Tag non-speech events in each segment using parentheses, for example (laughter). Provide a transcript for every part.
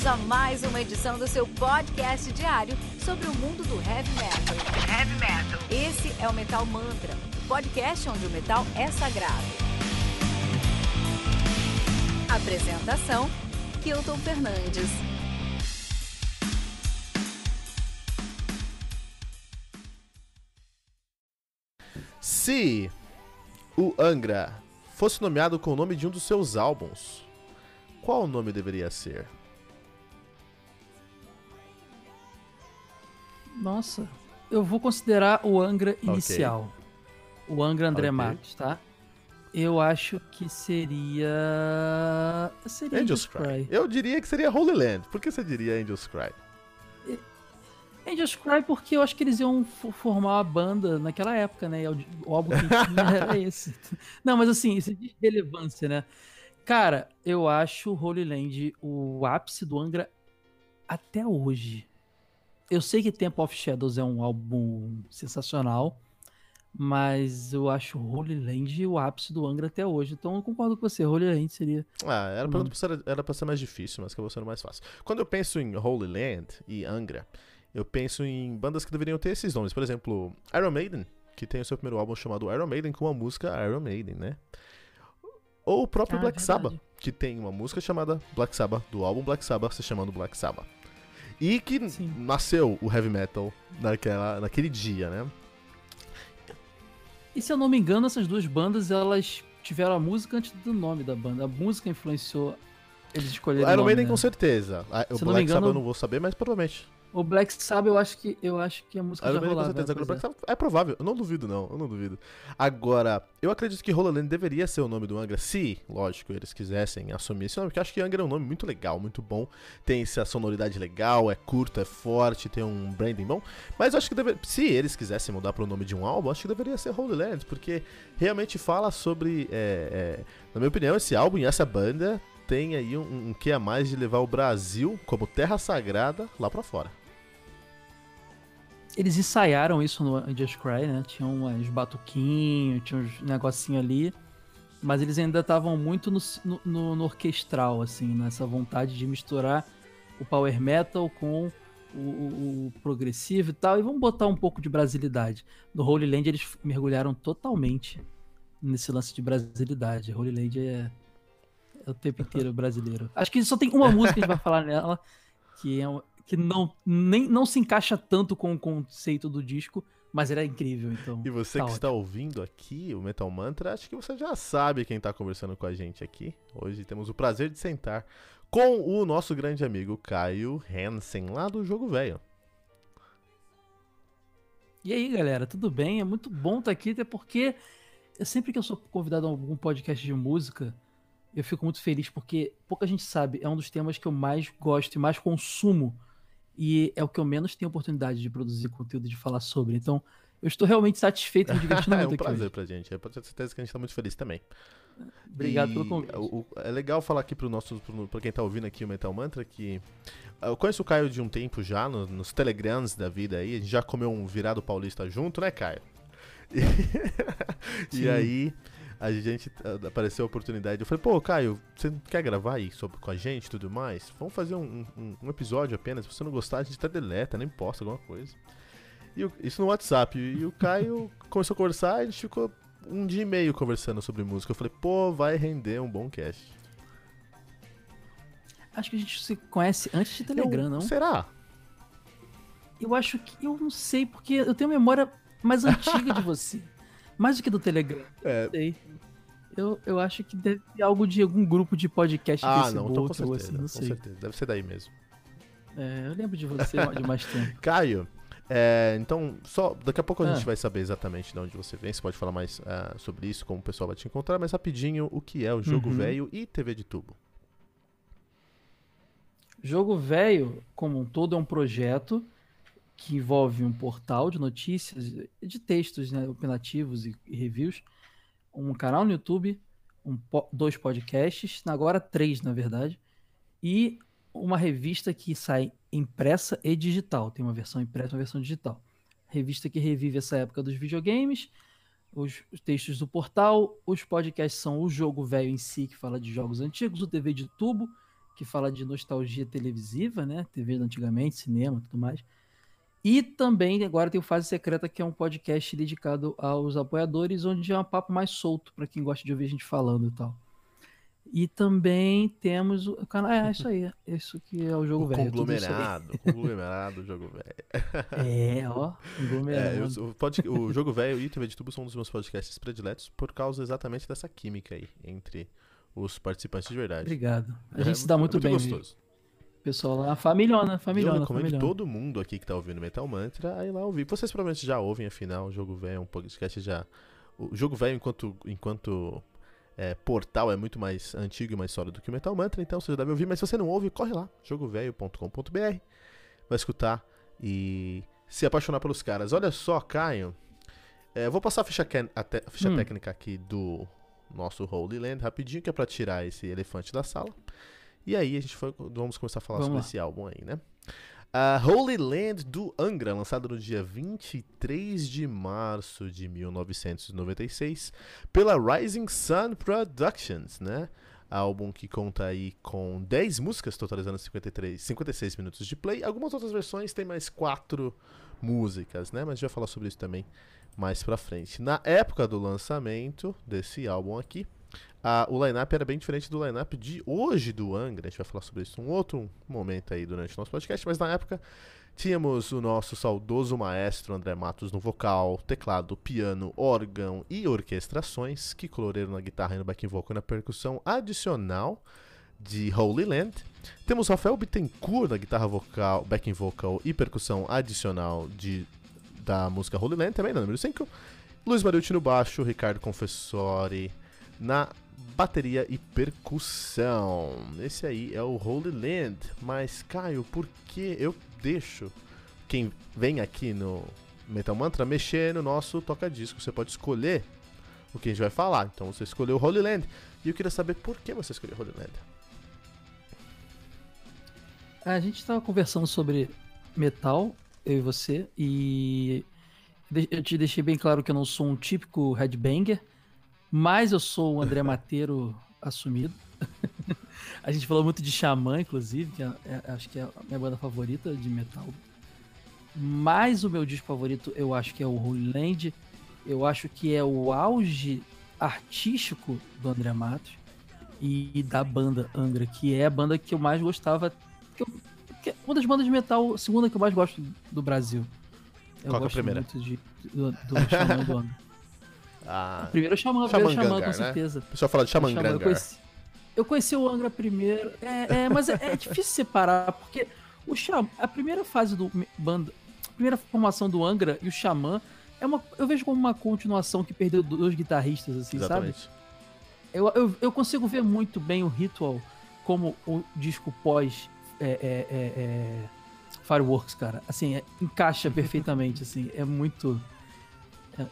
Bem-vindos a mais uma edição do seu podcast diário sobre o mundo do heavy metal. Heavy metal. Esse é o Metal Mantra, o podcast onde o metal é sagrado. Apresentação: Kilton Fernandes. Se o Angra fosse nomeado com o nome de um dos seus álbuns, qual nome deveria ser? Nossa, eu vou considerar o Angra inicial. Okay. O Angra André okay. Marques, tá? Eu acho que seria. Seria Angels, Angels Cry. Cry. Eu diria que seria Holy Land. Por que você diria Angels Cry? Angels Cry porque eu acho que eles iam formar uma banda naquela época, né? O álbum que tinha era (laughs) esse. Não, mas assim, isso é de relevância, né? Cara, eu acho Holy Land o ápice do Angra até hoje. Eu sei que Temple of Shadows é um álbum sensacional, mas eu acho Holy Land o ápice do Angra até hoje. Então eu concordo com você, Holy Land seria. Ah, era pra, ser, era pra ser mais difícil, mas acabou sendo mais fácil. Quando eu penso em Holy Land e Angra, eu penso em bandas que deveriam ter esses nomes. Por exemplo, Iron Maiden, que tem o seu primeiro álbum chamado Iron Maiden com a música Iron Maiden, né? Ou o próprio ah, Black verdade. Sabbath, que tem uma música chamada Black Sabbath, do álbum Black Sabbath se chamando Black Sabbath. E que Sim. nasceu o heavy metal naquela, naquele dia, né? E se eu não me engano, essas duas bandas elas tiveram a música antes do nome da banda. A música influenciou eles escolheram o Iron Maiden né? com certeza. O se Black Sabbath eu não vou saber, mas provavelmente. O Black Sabbath, eu acho que eu acho que a música eu já rolava. Com certeza. Black Sabbath é provável. Eu não duvido, não. Eu não duvido. Agora, eu acredito que Roland deveria ser o nome do Angra, se, lógico, eles quisessem assumir esse nome, porque eu acho que Angra é um nome muito legal, muito bom. Tem essa sonoridade legal, é curto, é forte, tem um branding bom. Mas eu acho que deve... se eles quisessem mudar para o nome de um álbum, acho que deveria ser Holy Land, porque realmente fala sobre. É, é... na minha opinião, esse álbum e essa banda tem aí um, um que a mais de levar o Brasil como terra sagrada lá para fora. Eles ensaiaram isso no Just Cry, né? Tinham uns batuquinhos, tinha uns negocinho ali. Mas eles ainda estavam muito no, no, no, orquestral, assim, nessa vontade de misturar o power metal com o, o, o, progressivo e tal. E vamos botar um pouco de brasilidade. No Holy Land eles mergulharam totalmente nesse lance de brasilidade. Holy Land é, é o tempo inteiro brasileiro. Acho que só tem uma música que a gente vai falar nela, que é, que não, nem, não se encaixa tanto com o conceito do disco, mas era incrível, então. E você tá que ótimo. está ouvindo aqui o Metal Mantra, acho que você já sabe quem está conversando com a gente aqui. Hoje temos o prazer de sentar com o nosso grande amigo Caio Hansen, lá do Jogo Velho. E aí, galera, tudo bem? É muito bom estar aqui, até porque sempre que eu sou convidado a algum podcast de música, eu fico muito feliz porque pouca gente sabe, é um dos temas que eu mais gosto e mais consumo e é o que eu menos tenho oportunidade de produzir conteúdo de falar sobre. Então, eu estou realmente satisfeito e me divertindo (laughs) muito aqui. É um prazer aqui pra gente. É pra ter certeza que a gente está muito feliz também. Obrigado e pelo convite. O, é legal falar aqui pro nosso, para quem está ouvindo aqui o Metal Mantra que eu conheço o Caio de um tempo já, no, nos telegrams da vida aí. A gente já comeu um virado paulista junto, né, Caio? (laughs) E, e aí a gente apareceu a oportunidade. Eu falei, pô, Caio, você quer gravar aí sobre, com a gente e tudo mais? Vamos fazer um, um, um, episódio apenas. Se você não gostar, a gente até deleta, nem posta alguma coisa. E o, isso no WhatsApp. E o Caio (laughs) começou a conversar, a gente ficou um dia e meio conversando sobre música. Eu falei, pô, vai render um bom cast. Acho que a gente se conhece antes de Telegram, eu, não? Será? Eu acho que. Eu não sei, porque eu tenho memória mais antiga de você. (laughs) Mais do que do Telegram. É. Sei. Eu, eu acho que deve ter algo de algum grupo de podcast ah, Facebook, não, então com certeza, assim, não sei. Com certeza, deve ser daí mesmo. É, eu lembro de você de mais (laughs) tempo. Caio, é, então, só daqui a pouco a ah. gente vai saber exatamente de onde você vem. Você pode falar mais uh, sobre isso, como o pessoal vai te encontrar, mas rapidinho, o que é o Jogo uhum. Velho e TV de Tubo? Jogo Velho, como um todo, é um projeto que envolve um portal de notícias, de textos né, opinativos e, e reviews, um canal no YouTube, um, dois podcasts, agora três na verdade, e uma revista que sai impressa e digital. Tem uma versão impressa e uma versão digital. Revista que revive essa época dos videogames, os, os textos do portal, os podcasts são o jogo velho em si, que fala de jogos antigos, o TV de tubo, que fala de nostalgia televisiva, né? TV antigamente, cinema, tudo mais. E também agora tem o Fase Secreta, que é um podcast dedicado aos apoiadores, onde é um papo mais solto para quem gosta de ouvir a gente falando e tal. E também temos o canal. É, isso aí. Isso que é o jogo velho. Conglomerado. Conglomerado, jogo velho. É, ó. (laughs) Conglomerado. É, eu, o, pod, o Jogo Velho e o TV de Tubo são um dos meus podcasts prediletos por causa exatamente dessa química aí entre os participantes de verdade. Obrigado. A é, gente se dá muito, muito bem. gostoso. Pessoal lá, familhona, familhona. Eu recomendo familhona. todo mundo aqui que tá ouvindo Metal Mantra aí lá ouvir. Vocês provavelmente já ouvem, afinal, o Jogo Velho é um podcast já. O Jogo Velho, enquanto, enquanto é, portal é muito mais antigo e mais sólido do que o Metal Mantra, então você já deve ouvir, mas se você não ouve, corre lá, jogovelho.com.br, vai escutar e se apaixonar pelos caras. Olha só, Caio, é, vou passar a ficha, a ficha hum. técnica aqui do nosso Holy Land rapidinho, que é pra tirar esse elefante da sala. E aí a gente foi, vamos começar a falar vamos sobre lá. esse álbum aí, né? Uh, Holy Land do Angra, lançado no dia 23 de março de 1996 pela Rising Sun Productions, né? Álbum que conta aí com 10 músicas, totalizando 53, 56 minutos de play. Algumas outras versões têm mais 4 músicas, né? Mas a gente vai falar sobre isso também mais pra frente. Na época do lançamento desse álbum aqui, a, o line-up era bem diferente do line-up de hoje do Angra. A gente vai falar sobre isso em um outro momento aí durante o nosso podcast, mas na época tínhamos o nosso saudoso maestro André Matos no vocal, teclado, piano, órgão e orquestrações, que coloreiro na guitarra e no backing vocal e na percussão adicional de Holy Land. Temos Rafael Bittencourt na guitarra vocal, backing vocal e percussão adicional de, da música Holy Land, também na número 5. Luiz Mariucci no baixo, Ricardo Confessori na bateria e percussão. Esse aí é o Holy Land. Mas, Caio, por que eu deixo quem vem aqui no Metal Mantra mexer no nosso toca-disco? Você pode escolher o que a gente vai falar. Então você escolheu o Holy Land. E eu queria saber por que você escolheu Holy Land. A gente estava conversando sobre metal, eu e você, e eu te deixei bem claro que eu não sou um típico headbanger. Mas eu sou o André Mateiro assumido. (laughs) a gente falou muito de Xamã, inclusive, que é, é, acho que é a minha banda favorita de metal. Mas o meu disco favorito eu acho que é o Holy Land. Eu acho que é o auge artístico do André Matos e da banda Angra, que é a banda que eu mais gostava. Que eu, que é uma das bandas de metal, segunda que eu mais gosto do Brasil. Eu Qual é a primeira? muito de, do, do Xamã do Angra. Ah, primeiro Xamã, Xamã, primeiro Xamã, com né? certeza. O pessoal fala de Xamã, Xamã eu conheci, eu conheci o Angra primeiro, é, é mas é, é, difícil separar, porque o Xamã, a primeira fase do banda, a primeira formação do Angra e o Xamã é uma, eu vejo como uma continuação que perdeu dois guitarristas, assim, Exatamente. sabe? Eu, eu, eu, consigo ver muito bem o Ritual como o disco pós é, é, é, é Fireworks, cara. Assim, é, encaixa perfeitamente, assim, é muito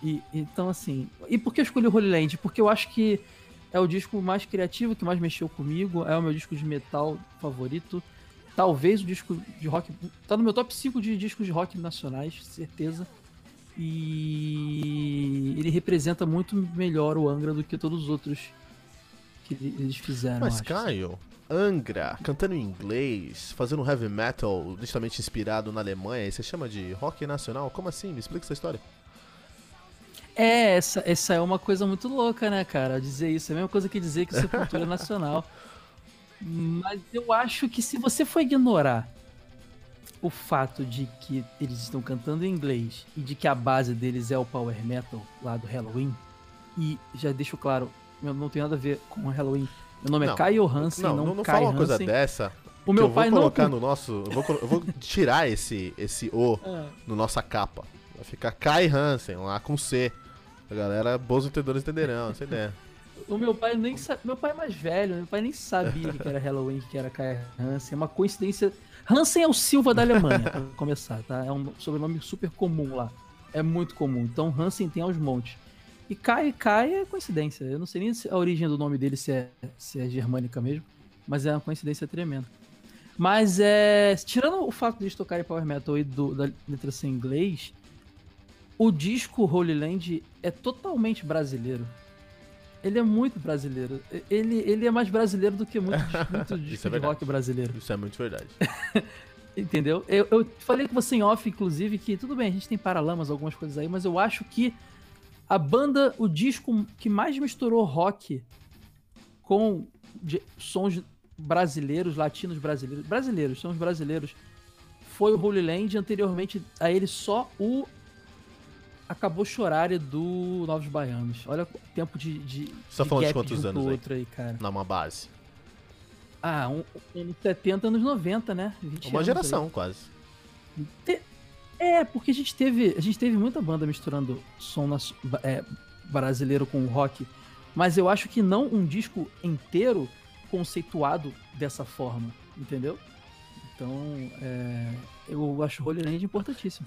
e, então, assim. E por que eu escolhi o Holy Land? Porque eu acho que é o disco mais criativo, que mais mexeu comigo. É o meu disco de metal favorito. Talvez o disco de rock. Tá no meu top 5 de discos de rock nacionais, certeza. E ele representa muito melhor o Angra do que todos os outros que eles fizeram. Mas, Caio, Angra, cantando em inglês, fazendo heavy metal, justamente inspirado na Alemanha, e você chama de rock nacional? Como assim? Me explica essa história. É, essa, essa é uma coisa muito louca, né, cara? Dizer isso. É a mesma coisa que dizer que isso é cultura (laughs) nacional. Mas eu acho que se você for ignorar o fato de que eles estão cantando em inglês e de que a base deles é o power metal lá do Halloween, e já deixo claro, eu não tenho nada a ver com o Halloween. Meu nome é não, é Caio Hansen, não, não, não, não Kai fala uma coisa dessa. O meu pai eu vou colocar não... no nosso, eu vou, eu vou tirar esse esse o (laughs) é. no nossa capa. Vai ficar Kai Hansen lá com C. A galera, bons entendedores entenderão, essa ideia. O meu pai nem sabe. Meu pai é mais velho, meu pai nem sabia que era Halloween, que era Kai Hansen. É uma coincidência. Hansen é o Silva da Alemanha, pra começar, tá? É um sobrenome super comum lá. É muito comum. Então Hansen tem aos montes. E Kai, Kai é coincidência. Eu não sei nem a origem do nome dele se é, se é germânica mesmo, mas é uma coincidência tremenda. Mas é. Tirando o fato de eles tocarem Power Metal e do, da letra ser inglês, o disco Holy Land é totalmente brasileiro. Ele é muito brasileiro. Ele, ele é mais brasileiro do que muito, (laughs) muito disco é de rock brasileiro. Isso é muito verdade. (laughs) Entendeu? Eu, eu falei com você em off, inclusive, que tudo bem, a gente tem Paralamas, algumas coisas aí, mas eu acho que a banda, o disco que mais misturou rock com sons brasileiros, latinos brasileiros, brasileiros, sons brasileiros, foi o Holy Land, anteriormente a ele só o acabou chorar do Novos Baianos. Olha o tempo de. de Você tá falando de quantos anos outro aí, cara? Na uma base. Ah, um, anos 70, anos 90, né? uma geração, aí. quase. Te... É, porque a gente teve. A gente teve muita banda misturando som na, é, brasileiro com rock. Mas eu acho que não um disco inteiro conceituado dessa forma, entendeu? Então, é, eu acho Holy Land importantíssimo.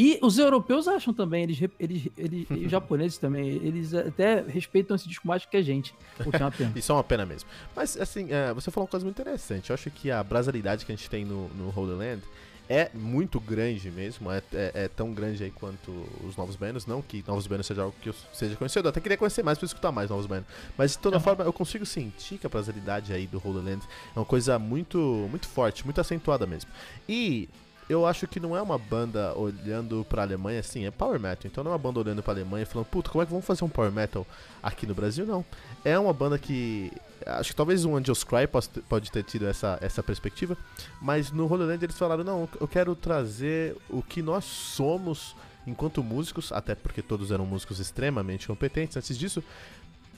E os europeus acham também, eles, eles, eles e os (laughs) japoneses também, eles até respeitam esse disco mais que a gente, o que é uma pena. (laughs) Isso é uma pena mesmo. Mas, assim, é, você falou uma coisa muito interessante. Eu acho que a brasilidade que a gente tem no, no Holy Land é muito grande mesmo, é, é, é, tão grande aí quanto os Novos Baianos, não que Novos Baianos seja algo que eu seja conhecido, eu até queria conhecer mais para escutar mais Novos Baianos, mas de toda uhum. forma eu consigo sentir que a brasilidade aí do Holy Land é uma coisa muito, muito forte, muito acentuada mesmo. E eu acho que não é uma banda olhando pra Alemanha assim, é power metal. Então não é uma banda olhando pra Alemanha e falando, puta, como é que vamos fazer um power metal aqui no Brasil? Não. É uma banda que. Acho que talvez o Angels Cry pode ter tido essa, essa perspectiva, mas no Holy Land eles falaram: não, eu quero trazer o que nós somos enquanto músicos, até porque todos eram músicos extremamente competentes antes disso.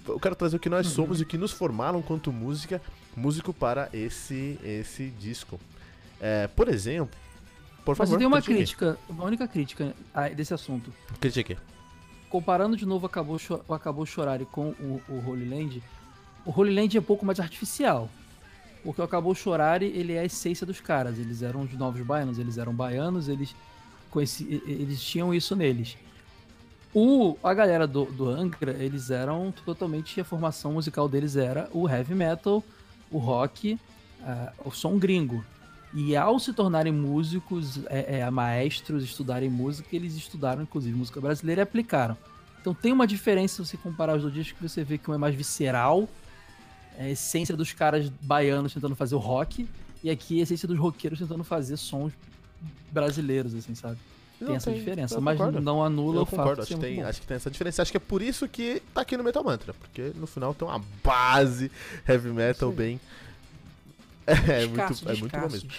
Eu quero trazer o que nós somos e o que nos formaram quanto música, músico para esse, esse disco. É, por exemplo, por favor. Mas tem uma crítica, uma única crítica desse assunto. Critique. Comparando de novo Acabou, o Acabou Chorar com o, o Holy Land, o Holy Land é um pouco mais artificial. Porque o Acabou Chorar, ele é a essência dos caras. Eles eram os novos baianos, eles eram baianos, eles, conheci, eles tinham isso neles. O, a galera do, do Angra, eles eram totalmente. A formação musical deles era o heavy metal, o rock, uh, o som gringo. E ao se tornarem músicos, é, é, maestros, estudarem música, eles estudaram inclusive música brasileira e aplicaram. Então tem uma diferença se você comparar os dois discos que você vê que um é mais visceral, é a essência dos caras baianos tentando fazer o rock, e aqui a essência dos roqueiros tentando fazer sons brasileiros, assim, sabe? Tem não, essa tem, diferença, mas não anula eu o concordo, fato acho que, tem, acho que tem essa diferença. Acho que é por isso que tá aqui no Metal Mantra, porque no final tem uma base heavy metal Sim. bem é, descasso, muito, é muito bom mesmo.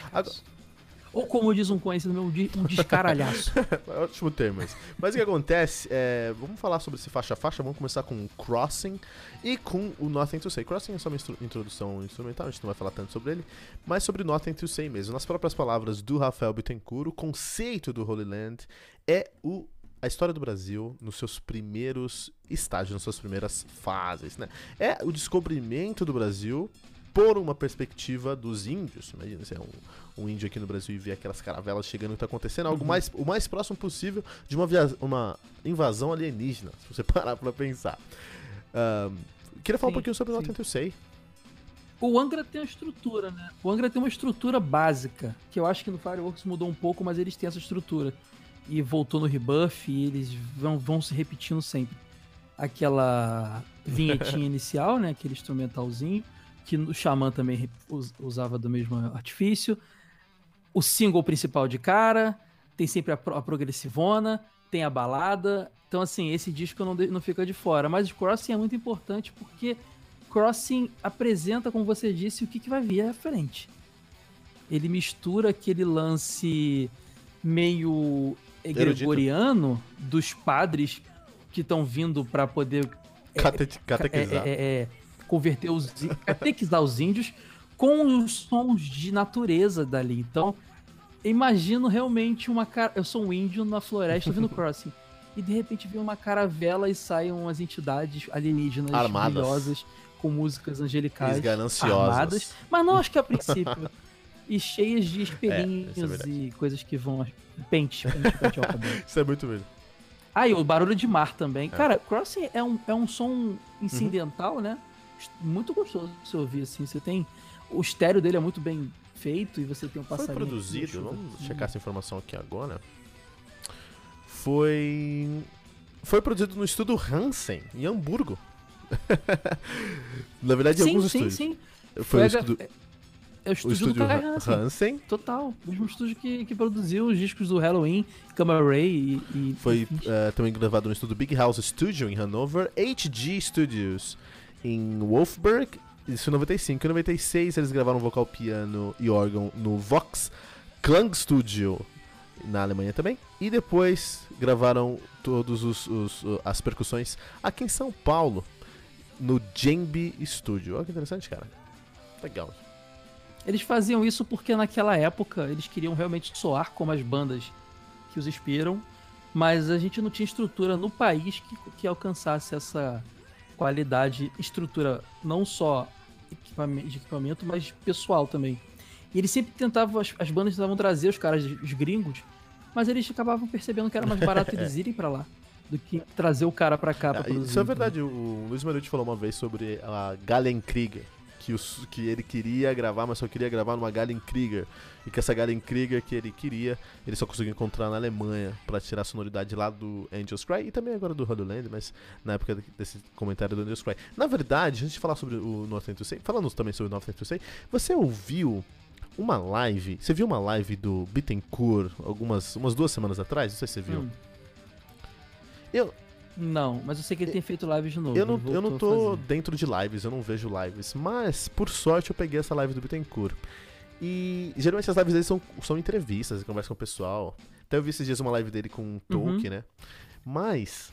Ou como diz um conhecido meu, um descaralhaço. (laughs) É ótimo termo esse. Mas o que acontece é. Vamos falar sobre esse faixa a faixa. Vamos começar com Crossing e com o Nothing to Say. Crossing é só uma introdução instrumental, a gente não vai falar tanto sobre ele, mas sobre Nothing to Say mesmo. Nas próprias palavras do Rafael Bittencourt, o conceito do Holy Land é o a história do Brasil nos seus primeiros estágios, nas suas primeiras fases, né? É o descobrimento do Brasil por uma perspectiva dos índios. Imagina se é um, um índio aqui no Brasil e ver aquelas caravelas chegando e tá acontecendo, algo uhum. mais, o mais próximo possível de uma, via, uma invasão alienígena, se você (laughs) parar pra pensar. Uh, queria falar sim, um pouquinho sobre o Notento Sei. O Angra tem uma estrutura, né? O Angra tem uma estrutura básica, que eu acho que no Fireworks mudou um pouco, mas eles têm essa estrutura. E voltou no rebuff e eles vão, vão se repetindo sempre. Aquela vinhetinha (laughs) inicial, né? Aquele instrumentalzinho que o Xamã também usava do mesmo artifício. O single principal de cara, tem sempre a, a progressivona, tem a balada. Então, assim, esse disco não, não fica de fora. Mas o Crossing é muito importante porque Crossing apresenta, como você disse, o que, que vai vir à frente. Ele mistura aquele lance meio gregoriano dos padres que estão vindo para poder Cate, é, é, é, é converter os catequizar os índios com os sons de natureza dali. Então, imagino realmente uma cara. Eu sou um índio na floresta vindo (laughs) crossing. E de repente vem uma caravela e saem umas entidades alienígenas Armadas. brilhosas com músicas angelicais gananciosas. armadas. Mas não acho que a princípio. (laughs) e cheias de espelhinhos é, é e coisas que vão. Pente, pente, pente ao cabelo. (laughs) Isso é muito mesmo. Ah, e o barulho de mar também. É. Cara, Crossing é um, é um som incidental, uhum. né? Muito gostoso de se ouvir, assim. Você tem. O estéreo dele é muito bem feito e você tem um passarinho. Foi produzido, vamos checar essa informação aqui agora. Foi. Foi produzido no estúdio Hansen, em Hamburgo. (laughs) Na verdade, sim, alguns sim, estúdios. sim. Foi, Foi o estúdio, É o o estúdio, estúdio do Kai Han- Hansen. Hansen. Total. O mesmo estúdio que, que produziu os discos do Halloween, Gamma Ray e. e Foi eh, também gravado no estúdio Big House Studio em Hanover, HG Studios em Wolfsburg, isso em 95. Em 96 eles gravaram vocal, piano e órgão no Vox Klang Studio na Alemanha também. E depois gravaram o- as percussões aqui em São Paulo, no Djembe Studio. Olha que interessante, cara. Legal. Eles faziam isso porque naquela época eles queriam realmente soar como as bandas que os inspiram, mas a gente não tinha estrutura no país que, que alcançasse essa qualidade, estrutura não só de equipamento, mas pessoal também. E eles sempre tentavam, as, as bandas tentavam trazer os caras, os gringos, mas eles acabavam percebendo que era mais barato (laughs) eles irem pra lá do que trazer o cara pra cá pra Ah, produzir. Isso é verdade, o, o Luiz Marucci falou uma vez sobre a Gallenkrieger, que, os, que ele queria gravar, mas só queria gravar numa Gallenkrieger, e que essa Gallenkrieger que ele queria, ele só conseguiu encontrar na Alemanha pra tirar a sonoridade lá do Angels Cry, e também agora do Holy Land, mas na época de- desse comentário do Angels Cry. Na verdade, antes de falar sobre o North to Say, falando também sobre o North to Say, você ouviu uma live, você viu uma live do Bittencourt algumas umas duas semanas atrás? Não sei se você viu. Hum. Eu, Não, mas eu sei que ele tem feito lives de novo. Eu não, eu não tô dentro de lives, eu não vejo lives. Mas, por sorte, eu peguei essa live do Bittencourt. E geralmente as lives dele são, são entrevistas, ele conversa com o pessoal. Até eu vi esses dias uma live dele com o Tolkien, né? Mas,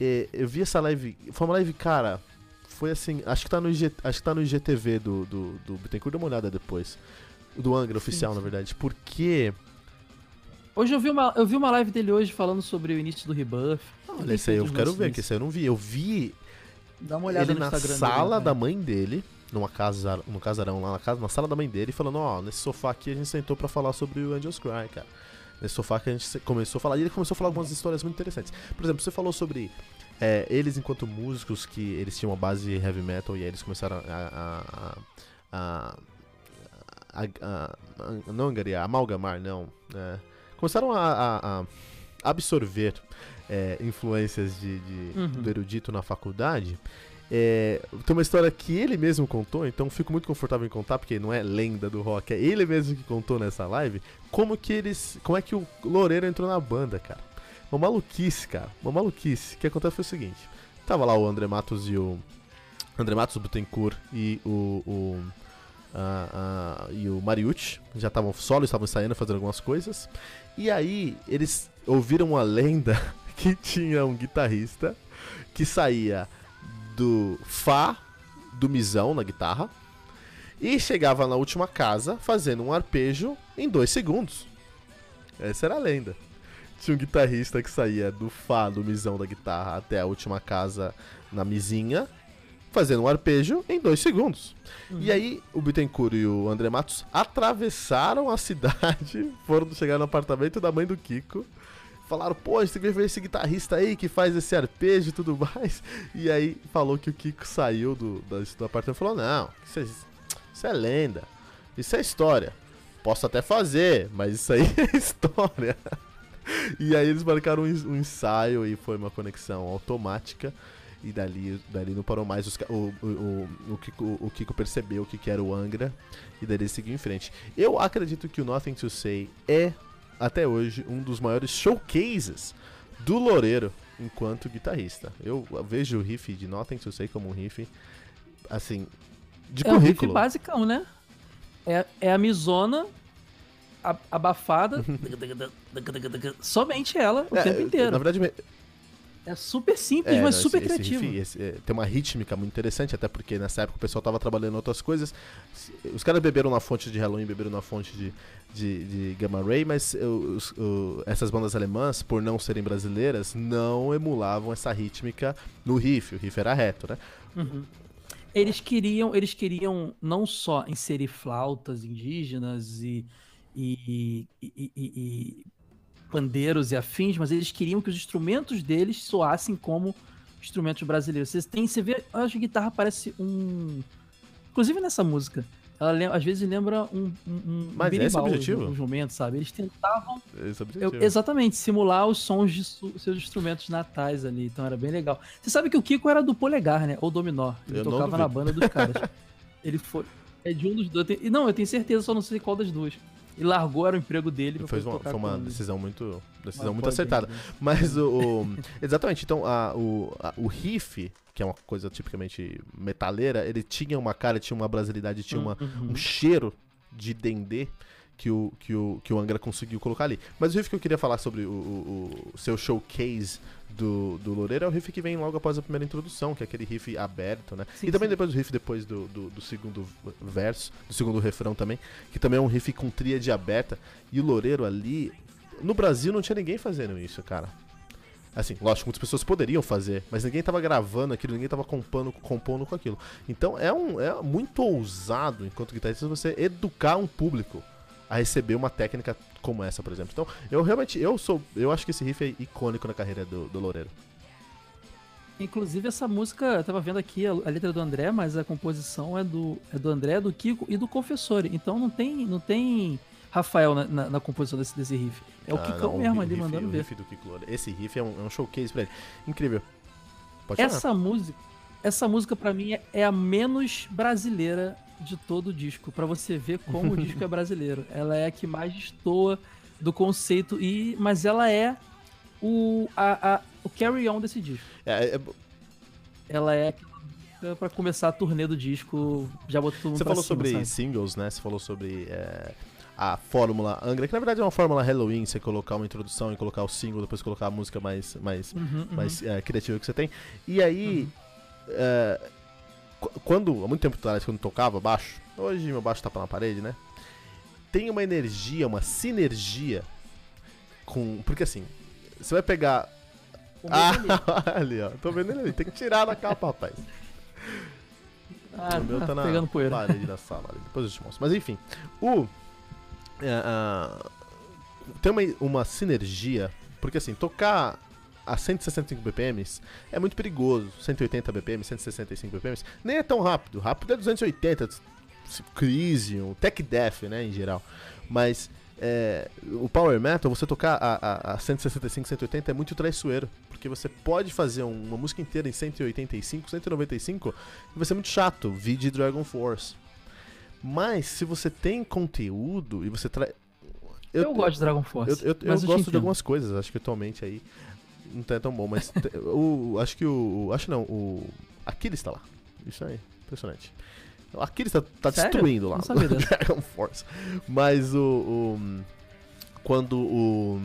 é, eu vi essa live. Foi uma live, cara. Foi assim. Acho que tá no, IG, acho que tá no IGTV do, do, do Bittencourt, dá uma olhada depois. Do Angra oficial, sim. na verdade. Porque. Hoje eu vi, uma, eu vi uma live dele hoje falando sobre o início do Rebuff. Olha, esse aí eu quero ver, que esse aí eu não vi. Eu vi Dá uma olhada ele na Instagram sala dele, da né? mãe dele, numa casa, no casarão lá na casa, na sala da mãe dele, falando, ó, nesse sofá aqui a gente sentou pra falar sobre o Angels Cry, cara. Nesse sofá que a gente começou a falar, e ele começou a falar algumas histórias muito interessantes. Por exemplo, você falou sobre é, eles enquanto músicos, que eles tinham uma base heavy metal, e aí eles começaram a... a, a, a, a- a- não angariar, amalgamar, não. é, começaram a, a- a absorver é, influências de, de- Uhum. do erudito na faculdade. É, tem uma história que ele mesmo contou, então fico muito confortável em contar, porque não é lenda do rock, é ele mesmo que contou nessa live, como que eles. Como é que o Loureiro entrou na banda, cara. Uma maluquice, cara. Uma maluquice. O que aconteceu foi o seguinte: tava lá o André Matos e o. André Matos, Butencourt e o. o e o Mariucci já estavam solo, estavam ensaiando, fazendo algumas coisas. E aí eles ouviram uma lenda que (laughs) tinha um guitarrista que saía do Fá do Misão na guitarra e chegava na última casa fazendo um arpejo em dois segundos. Essa era a lenda. Tinha um guitarrista que saía do Fá do Misão da guitarra até a última casa na mizinha, fazendo um arpejo em dois segundos. E aí o Bittencourt e o André Matos atravessaram a (laughs) cidade, foram chegar no apartamento da mãe do Kiko. Falaram, pô, gente tem que ver esse guitarrista aí que faz esse arpejo e tudo (laughs) mais. E aí falou que o Kiko saiu do, do, do apartamento e falou, não, isso é, isso é lenda, isso é história. Posso até fazer, mas isso aí (laughs) é história. E aí eles marcaram um, ens- ensaio e foi uma conexão automática. E dali, dali não parou mais. Os o, o, o, Kiko, o Kiko percebeu o que, que era o Angra. E daí ele seguiu em frente. Eu acredito que o Nothing to Say é, até hoje, um dos maiores showcases do Loureiro enquanto guitarrista. Eu vejo o riff de Nothing to Say como um riff, assim, de É um riff currículo. basicão, né? É, é a Mizona a- abafada. (laughs) somente ela o É, tempo inteiro. Na verdade, É super simples, É, mas não, super esse- esse criativo. riff, esse, é, tem uma rítmica muito interessante, até porque nessa época o pessoal tava trabalhando em outras coisas. Os caras beberam na fonte de Halloween, beberam na fonte de, de, de Gamma Ray, mas os- essas bandas alemãs, por não serem brasileiras, não emulavam essa rítmica no riff. O riff era reto, né? Uhum. Eles queriam, eles queriam não só inserir flautas indígenas e, e- e- e pandeiros e afins, mas eles queriam que os instrumentos deles soassem como instrumentos brasileiros. Vocês têm, você vê, a guitarra parece um, inclusive nessa música, ela lembra, às vezes lembra um, um, um Mas esse é o objetivo? Os momentos, sabe? Eles tentavam Esse é o eu- exatamente simular os sons de su- seus instrumentos natais ali, então era bem legal. Você sabe que o Kiko era do Polegar, né? Ou Dominó. Ele Eu tocava na banda dos caras. Ele foi é de um dos dois. E não, eu tenho certeza, só não sei qual das duas. E largou era o emprego dele pra Foi uma, foi uma decisão muito, decisão muito acertada. né? Mas o, o- (laughs) exatamente, então a, o, a- o riff, que é uma coisa tipicamente metaleira, ele tinha uma cara, tinha uma brasilidade, tinha uma, Uhum. um cheiro de dendê que o, que, o, que o Angra conseguiu colocar ali. Mas o riff que eu queria falar sobre o, o- o seu showcase do, do Loureiro é o riff que vem logo após a primeira introdução, que é aquele riff aberto, né? Sim, e também sim. depois o riff depois do, do, do segundo verso, do segundo refrão também, que também é um riff com tríade aberta. E o Loureiro ali, no Brasil não tinha ninguém fazendo isso, cara. Assim, lógico, muitas pessoas poderiam fazer, mas ninguém tava gravando aquilo, ninguém tava compondo, compondo com aquilo. Então é, um, é muito ousado, enquanto guitarrista, você educar um público a receber uma técnica como essa, por exemplo. Então, eu realmente, eu sou, eu acho que esse riff é icônico na carreira do, do Loureiro. Inclusive, essa música, eu tava vendo aqui a, a letra do André, mas a composição é do, é do André, do Kiko e do Confessore. Então não tem, não tem Rafael na, na- na composição desse, desse riff. É o Ah, Kikão não, mesmo o ali riff- mandando o ver. riff do Kiko Loureiro. Esse riff é um, é um showcase pra ele. Incrível. Pode. Essa música, essa música para mim é, é a menos brasileira de todo o disco, Pra você ver como o (laughs) disco é brasileiro. Ela é a que mais destoa do conceito e mas ela é o a, a- o carry on desse disco. É, é, Ela é aquela música pra começar a turnê do disco, já botou todo mundo Você falou cima, sobre sabe? singles, né? Você falou sobre é, a fórmula Angra, que na verdade é uma fórmula Halloween, você colocar uma introdução e colocar o single, depois colocar a música mais, mais, Uhum, uhum. mais é, criativa que você tem. E aí, é, qu- quando, há muito tempo atrás, quando tocava baixo, hoje meu baixo tá na parede, né? Tem uma energia, uma sinergia com. Porque assim, você vai pegar. Ah, (laughs) ali, ó. Tô vendo ele ali. Tem que tirar da capa, rapaz. Ah, o meu tá tá na pegando poeira. parede da sala ali. Depois eu te mostro. Mas enfim, o. é, ah, tem uma, uma sinergia, porque assim, tocar a 165 BPM é muito perigoso. 180 BPM, 165 BPM, nem é tão rápido. Rápido é 280, Crisium, Tech Death, né, em geral. Mas é, o Power Metal, você tocar a, a, a 165, 180 é muito traiçoeiro. Porque você pode fazer um- uma música inteira em 185, 195 e vai ser muito chato. Vide Dragon Force. Mas se você tem conteúdo e você traz. Eu, gosto de Dragon Force. Eu, eu- eu gosto de algumas coisas, acho que atualmente aí não tá tão bom, mas (laughs) o, acho que o. Acho não, o. Aquiles tá lá. Isso aí, impressionante. O Aquiles tá, tá destruindo lá Não sabia. Dragon (laughs) Force. Mas o. o- quando o.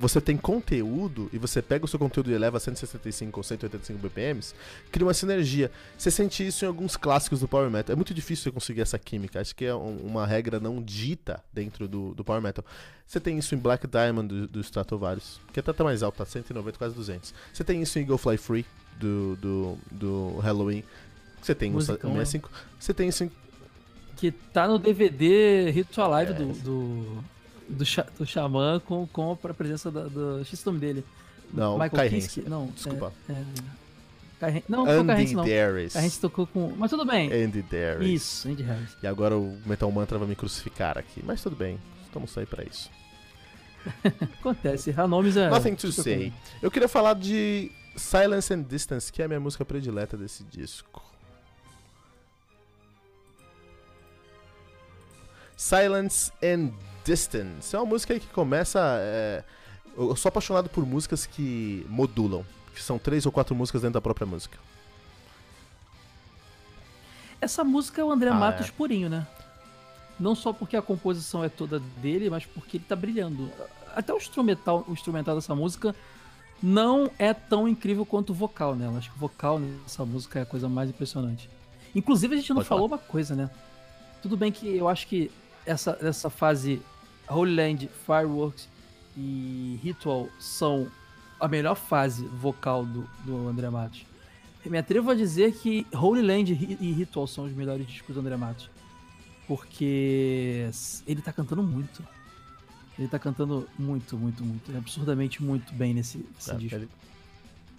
Você tem conteúdo e você pega o seu conteúdo e eleva a 165 ou 185 BPMs, cria uma sinergia. Você sente isso em alguns clássicos do Power Metal. É muito difícil você conseguir essa química. Acho que é um- uma regra não dita dentro do, do Power Metal. Você tem isso em Black Diamond do, do Stratovarius, que até tá mais alto, tá 190, quase 200. Você tem isso em Go Fly Free do, do, do Halloween. Você tem Musicão, né? 65. Você tem isso em. Que tá no DVD Ritual Live É. do, do, do, do Xamã com, com a presença da, do. Esqueci o nome dele. Não, Michael. Hansen. Não, Desculpa. É, é, não, Andy não. Darius. A gente tocou com. Mas tudo bem. Andy Darius. Isso, Andy Harris. E agora o Metal Mantra vai me crucificar aqui. Mas tudo bem, estamos aí pra isso. (laughs) Acontece. A nomes é. Nothing to say. Eu queria falar de Silence and Distance, que é a minha música predileta desse disco. Silence and Distance. É uma música aí que começa. é, Eu sou apaixonado por músicas que modulam. Que são três ou quatro músicas dentro da própria música. Essa música é o André Ah, Matos é. purinho, né? Não só porque a composição é toda dele, mas porque ele tá brilhando. Até o instrumental, o instrumental dessa música não é tão incrível quanto o vocal nela. Acho que o vocal nessa música é a coisa mais impressionante. Inclusive, a gente não Pode falou uma coisa, né? Tudo bem que eu acho que essa, essa fase Holy Land, Fireworks e Ritual são a melhor fase vocal do, do André Matos. Me atrevo a dizer que Holy Land e Ritual são os melhores discos do André Matos. Porque ele tá cantando muito. Ele tá cantando muito, muito, muito. Absurdamente muito bem nesse, nesse É, disco. ele-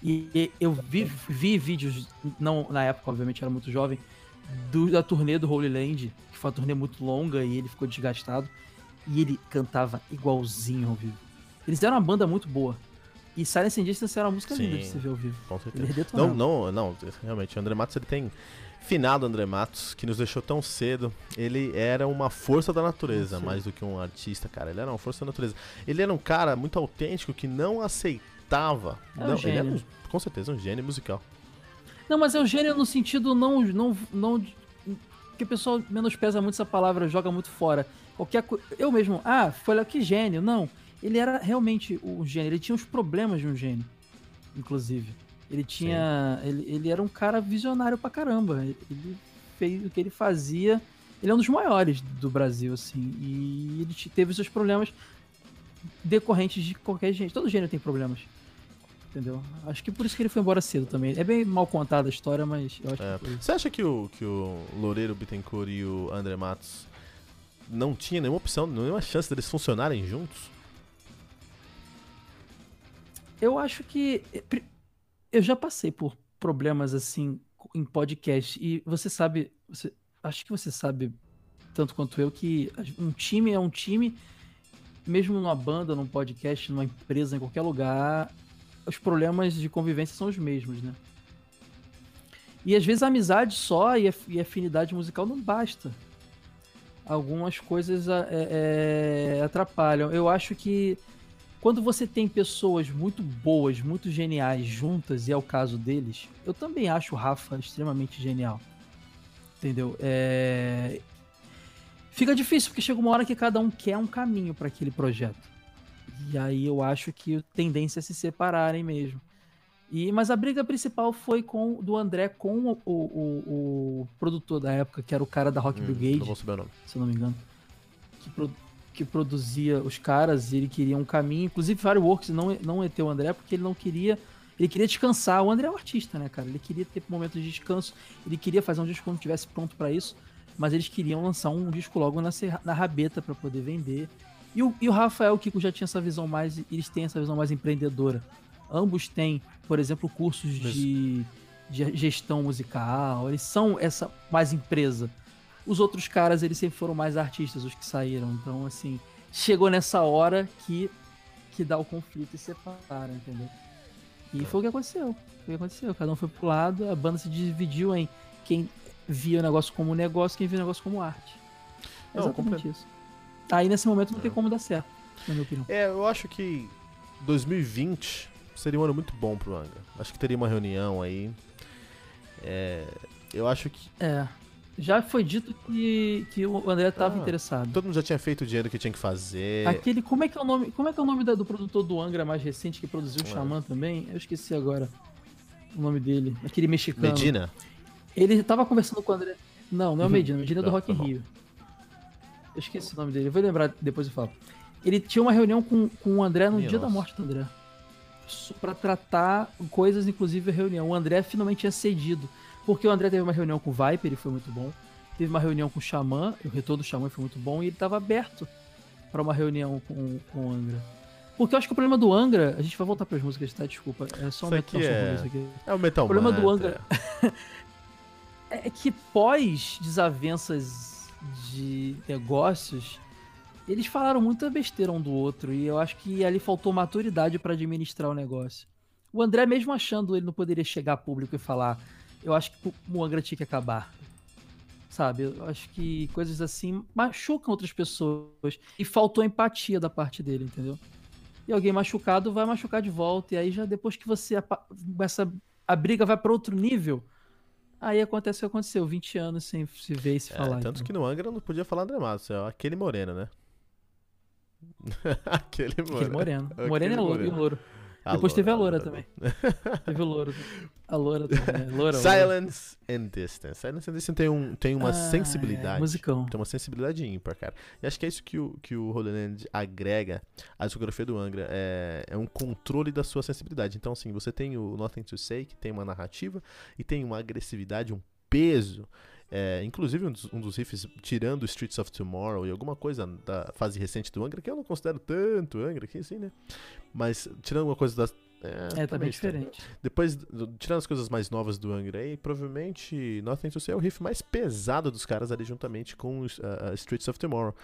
E, e eu vi, vi vídeos, não na época, obviamente, era muito jovem, do- da turnê do Holy Land, que foi uma turnê muito longa e ele ficou desgastado. E ele cantava igualzinho ao vivo. Eles eram uma banda muito boa. E Silence and Distance era uma música Sim, linda de se ver ao vivo. Com certeza. Não, detonava. não, não, realmente, o André Matos ele tem finado André Matos, que nos deixou tão cedo. Ele era uma força da natureza, Sim. mais do que um artista, cara. Ele era uma força da natureza. Ele era um cara muito autêntico que não aceitava. É um não, ele era um- com certeza um gênio musical. Não, mas é o gênio no sentido não. não, não que o pessoal menospreza muito essa palavra, joga muito fora. Qualquer co... Eu mesmo, ah, foi lá que gênio. Não. Ele era realmente o gênio. Ele tinha os problemas de um gênio, inclusive. Ele tinha. Ele, ele era um cara visionário pra caramba. Ele fez o que ele fazia. Ele é um dos maiores do Brasil, assim. E ele te- teve seus problemas decorrentes de qualquer gente. Todo gênio tem problemas. Entendeu? Acho que por isso que ele foi embora cedo também. É bem mal contada a história, mas eu acho É. que foi. Você acha que o, que o Loureiro Bittencourt e o André Matos não tinha nenhuma opção, nenhuma chance deles funcionarem juntos? Eu acho que. eh, Eu já passei por problemas assim em podcast. E você sabe. Você, acho que você sabe, tanto quanto eu, que um time é um time, mesmo numa banda, num podcast, numa empresa, em qualquer lugar, os problemas de convivência são os mesmos, né? E às vezes a amizade só e afinidade musical não basta. Algumas coisas a- é- é, atrapalham. Eu acho que quando você tem pessoas muito boas, muito geniais juntas, e é o caso deles, eu também acho o Rafa extremamente genial. Entendeu? É... Fica difícil, porque chega uma hora que cada um quer um caminho para aquele projeto. E aí eu acho que a tendência é se separarem mesmo. E, mas a briga principal foi com do André com o, o- o- o produtor da época, que era o cara da Rock Hum, Brigade não vou saber o nome. se eu não me engano, que, pro- que produzia os caras e ele queria um caminho. Inclusive, Fireworks não, não ia ter o André porque ele não queria. Ele queria descansar. O André é um artista, né, cara? Ele queria ter momento de descanso. Ele queria fazer um disco quando estivesse pronto pra isso. Mas eles queriam lançar um disco logo na, serra- na rabeta pra poder vender. E o, e o Rafael o Kiko já tinha essa visão mais. Eles têm essa visão mais empreendedora. Ambos têm, por exemplo, cursos de, de gestão musical. Eles são essa mais empresa. Os outros caras, eles sempre foram mais artistas, os que saíram. Então, assim, chegou nessa hora que, que dá o conflito e separa, entendeu? E foi o que aconteceu. Foi o que aconteceu. Cada um foi pro lado, a banda se dividiu em quem via o negócio como negócio quem via o negócio como arte. É Não, exatamente isso. Aí, nesse momento, não tem como dar certo, na minha opinião. É, eu acho que 2020 seria um ano muito bom pro Angra. Acho que teria uma reunião aí. É, eu acho que É. Já foi dito que, que o André estava Ah, interessado. todo mundo já tinha feito o dinheiro que tinha que fazer. Aquele, como é que é o nome? Como é que é o nome da- do produtor do Angra mais recente que produziu o Ué. Xamã também? Eu esqueci agora o nome dele. Aquele mexicano. Medina? Ele tava conversando com o André. Não, não é o Medina, o Medina é do Não, Rock in tá. Rio. Eu esqueci o nome dele, eu vou lembrar depois eu falo. Ele tinha uma reunião com, com o André no Minha dia da nossa. morte do André. Pra tratar coisas, inclusive a reunião. O André finalmente tinha cedido. Porque o André teve uma reunião com o Viper e foi muito bom. Teve uma reunião com o Xamã, o retorno do Xamã foi muito bom. E ele tava aberto pra uma reunião com, com o Angra. Porque eu acho que o problema do Angra. A gente vai voltar pras músicas, tá? Desculpa. É só um Isso aqui metal é- isso aqui. É o Metal O problema do Mantra. (laughs) é que pós desavenças de negócios, eles falaram muita besteira um do outro e eu acho que ali faltou maturidade pra administrar o negócio. O André, mesmo achando ele não poderia chegar a público e falar, eu acho que o Angra tinha que acabar. Sabe? Eu acho que coisas assim machucam outras pessoas e faltou empatia da parte dele, entendeu? E alguém machucado vai machucar de volta e aí já depois que você essa a briga vai pra outro nível, Aí acontece o que aconteceu, 20 anos sem se ver e se É, falar. tanto então. que no Angra não podia falar André Matos, é aquele moreno, né? (laughs) aquele moreno. Aquele moreno. Aquele Moreno é louro, e louro. A Depois teve a loura, loura também. Teve o louro. A loura (laughs) também. Loura, loura. Silence and Distance. Silence and Distance tem, um, tem uma Ah, sensibilidade. É, musicão. Tem uma sensibilidade ímpar, cara. E acho que é isso que o, que o Holy Land agrega à discografia do Angra. É, é um controle da sua sensibilidade. Então, assim, você tem o Nothing to Say, que tem uma narrativa, e tem uma agressividade, um peso. É, inclusive, um dos, um dos riffs, tirando Streets of Tomorrow e alguma coisa da fase recente do Angra, que eu não considero tanto Angra aqui, assim, né? Mas, tirando uma coisa da É, é tá bem diferente. Depois, tirando as coisas mais novas do Angra aí, provavelmente Nothing to Say é o riff mais pesado dos caras ali juntamente com uh, Streets of Tomorrow.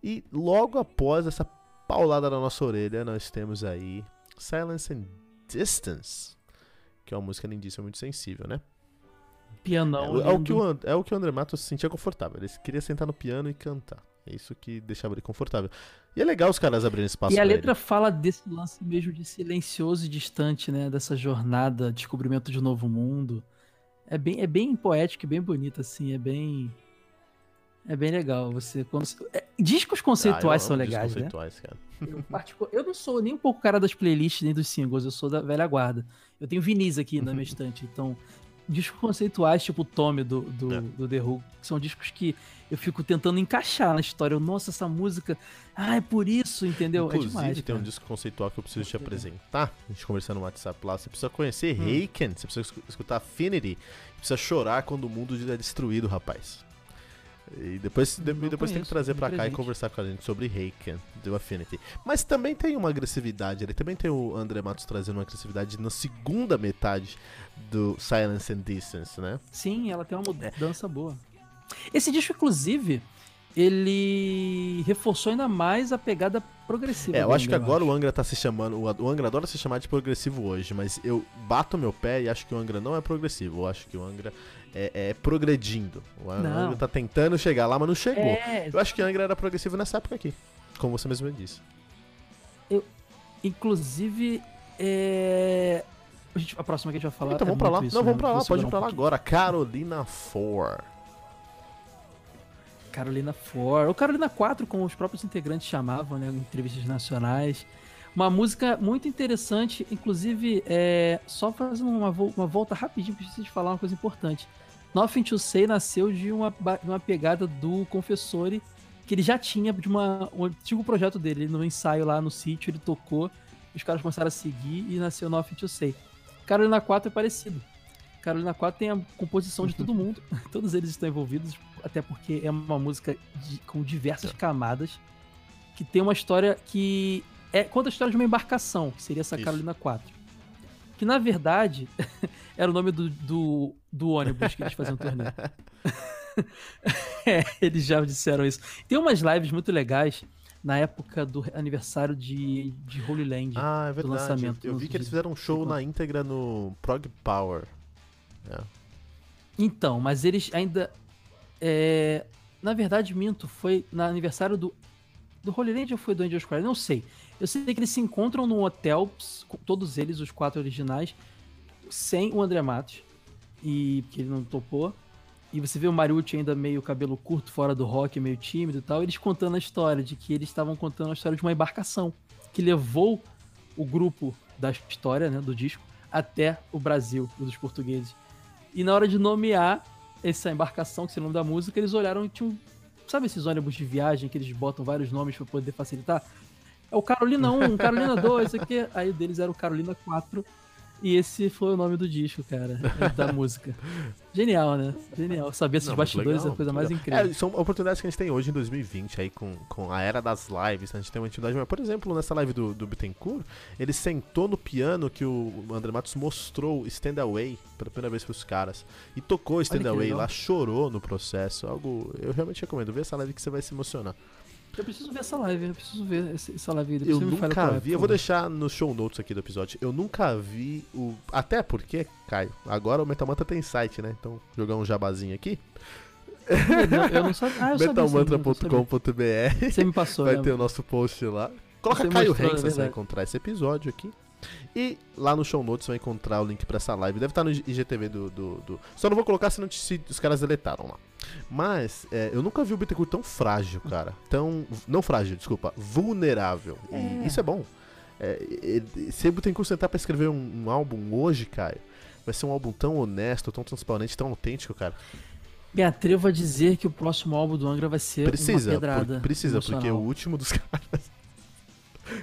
E logo após essa paulada na nossa orelha, nós temos aí Silence and Distance, que é uma música lindíssima, muito sensível, né? Pianão. É, é, o que o, é o que o André Matos se sentia confortável. Ele queria sentar no piano e cantar. É isso que deixava ele confortável. E é legal os caras abrirem espaço E a letra ele. fala desse lance mesmo de silencioso e distante, né? Dessa jornada, descobrimento de um novo mundo. É bem, é bem poético e bem bonito, assim. É bem. É bem legal. Você. Quando... É, discos conceituais ah, são legais, né? conceituais? Cara. Eu, particular... eu não sou nem um pouco cara das playlists nem dos singles, eu sou da velha guarda. Eu tenho vinis aqui na minha (laughs) estante, então discos conceituais, tipo o Tommy do, do, é. do The Who, que são discos que eu fico tentando encaixar na história. Eu, Nossa, essa música. Ah, é por isso, entendeu? É Inclusive, é demais, tem um disco conceitual que eu preciso te apresentar. A gente conversando no WhatsApp lá. Você precisa conhecer hum. Heiken, você precisa escutar Affinity, precisa chorar quando o mundo é destruído, rapaz. E depois, de, depois conheço, tem que trazer pra cá e conversar com a gente sobre Heiken, do Affinity. Mas também tem uma agressividade, ele também tem o André Matos trazendo uma agressividade na segunda metade do Silence and Distance, né? Sim, ela tem uma mudança boa. Esse disco, inclusive, ele reforçou ainda mais a pegada progressiva. É, eu acho que agora acho. o Angra tá se chamando. O Angra adora se chamar de progressivo hoje, mas eu bato meu pé e acho que o Angra não é progressivo. Eu acho que o Angra é, é progredindo. O não. Angra tá tentando chegar lá, mas não chegou. É... Eu acho que o Angra era progressivo nessa época aqui, como você mesmo disse. Eu, inclusive, é... a, gente, a próxima que a gente vai falar. Então é vamos pra lá. Isso, não, vamos né? pra lá, pode ir pra um lá agora. Carolina 4. Carolina 4, ou Carolina 4, como os próprios integrantes chamavam, né, em entrevistas nacionais. Uma música muito interessante, inclusive, é, só fazendo uma, uma volta rapidinho, preciso de falar uma coisa importante. Nothing to Say nasceu de uma, uma pegada do Confessore, que ele já tinha de uma, um antigo projeto dele. No ensaio lá no sítio, ele tocou, os caras começaram a seguir e nasceu Nothing to Say. Carolina 4 é parecido. Carolina 4 tem a composição de todo mundo, (laughs) todos eles estão envolvidos, até porque é uma música de, com diversas camadas, que tem uma história que é, conta a história de uma embarcação, que seria essa Isso. Carolina 4. Que na verdade (laughs) era o nome do, do, do ônibus que eles faziam o torneio. (laughs) é, eles já disseram isso. Tem umas lives muito legais na época do aniversário de, de Holy Land. Ah, é verdade. Do lançamento, eu vi que eles fizeram um show na íntegra no Prog Power. É. Então, mas eles ainda. É, na verdade, minto, foi no aniversário do. Do Holy Land ou foi do Angel Square? Não sei. Eu sei que eles se encontram num hotel, todos eles, os quatro originais, sem o André Matos. E que ele não topou. E você vê o Mariucci ainda meio cabelo curto, fora do rock, meio tímido e tal. Eles contando a história de que eles estavam contando a história de uma embarcação que levou o grupo da história, né, do disco, até o Brasil, dos portugueses. E na hora de nomear essa embarcação, que é o nome da música, eles olharam e tinham. Sabe esses ônibus de viagem que eles botam vários nomes para poder facilitar? É o Carolina 1, Carolina 2, isso aqui. Aí deles era o Carolina 4. E esse foi o nome do disco, cara, da música. Genial, né? Genial. Saber esses Não, bastidores legal, é a coisa mais incrível. É, são oportunidades que a gente tem hoje em 2020, aí com, com a era das lives, a gente tem uma atividade. Mas, por exemplo, nessa live do, do Bittencourt, ele sentou no piano que o André Matos mostrou Stand Away pela primeira vez pros caras. E tocou Stand Away lá, chorou no processo. Algo. Eu realmente recomendo. Ver essa live que você vai se emocionar. Eu preciso ver essa live, eu preciso ver essa live. Depois eu nunca vi, eu vou deixar no show notes aqui do episódio. Eu nunca vi o. Até porque, Caio, agora o Metamanta tem site, né? Então, jogar um jabazinho aqui. Eu, não sabia. Ah, Metalmantra.com.br. Você me passou. Vai né? ter o nosso post lá. Coloca Você Caio Reis, você vai encontrar esse episódio aqui. E lá no show notes vai encontrar o link para essa live. Deve estar no IGTV do, do, do, Só não vou colocar se, não, se os caras deletaram lá. Mas é, eu nunca vi o Bittencourt tão frágil, cara. Tão. Não frágil, desculpa. Vulnerável. É. E isso é bom. É, ele, se o Bittencourt sentar pra escrever um, um, álbum hoje, Caio, vai ser um álbum tão honesto, tão transparente, tão autêntico, cara. Me atrevo a dizer que o próximo álbum do Angra vai ser precisa, uma pedrada. Por, precisa, emocional. porque o último dos (laughs) caras.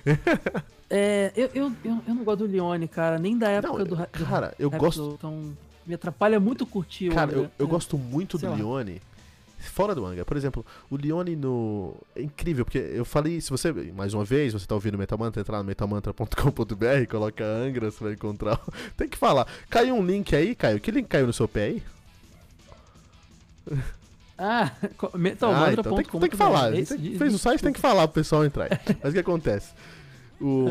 (laughs) é, eu, eu, eu, não gosto do Leone, cara, nem da época não, do, do. Cara, eu gosto. Então, me atrapalha muito curtir Cara, eu, eu é, gosto muito do lá. Leone fora do Angra. Por exemplo, o Leone no. É incrível, porque eu falei, se você, mais uma vez, você tá ouvindo Metal Mantra, entrar no metalmantra.com.br, coloca Angra, você vai encontrar. (laughs) Tem que falar. Caiu um link aí, Caio? Que link caiu no seu pé aí? (laughs) Ah, (laughs) metalmantra.com.br. Ah, então tem, que, tem que falar. Tem, fez o site, tem que falar pro pessoal entrar. Mas o que acontece? O.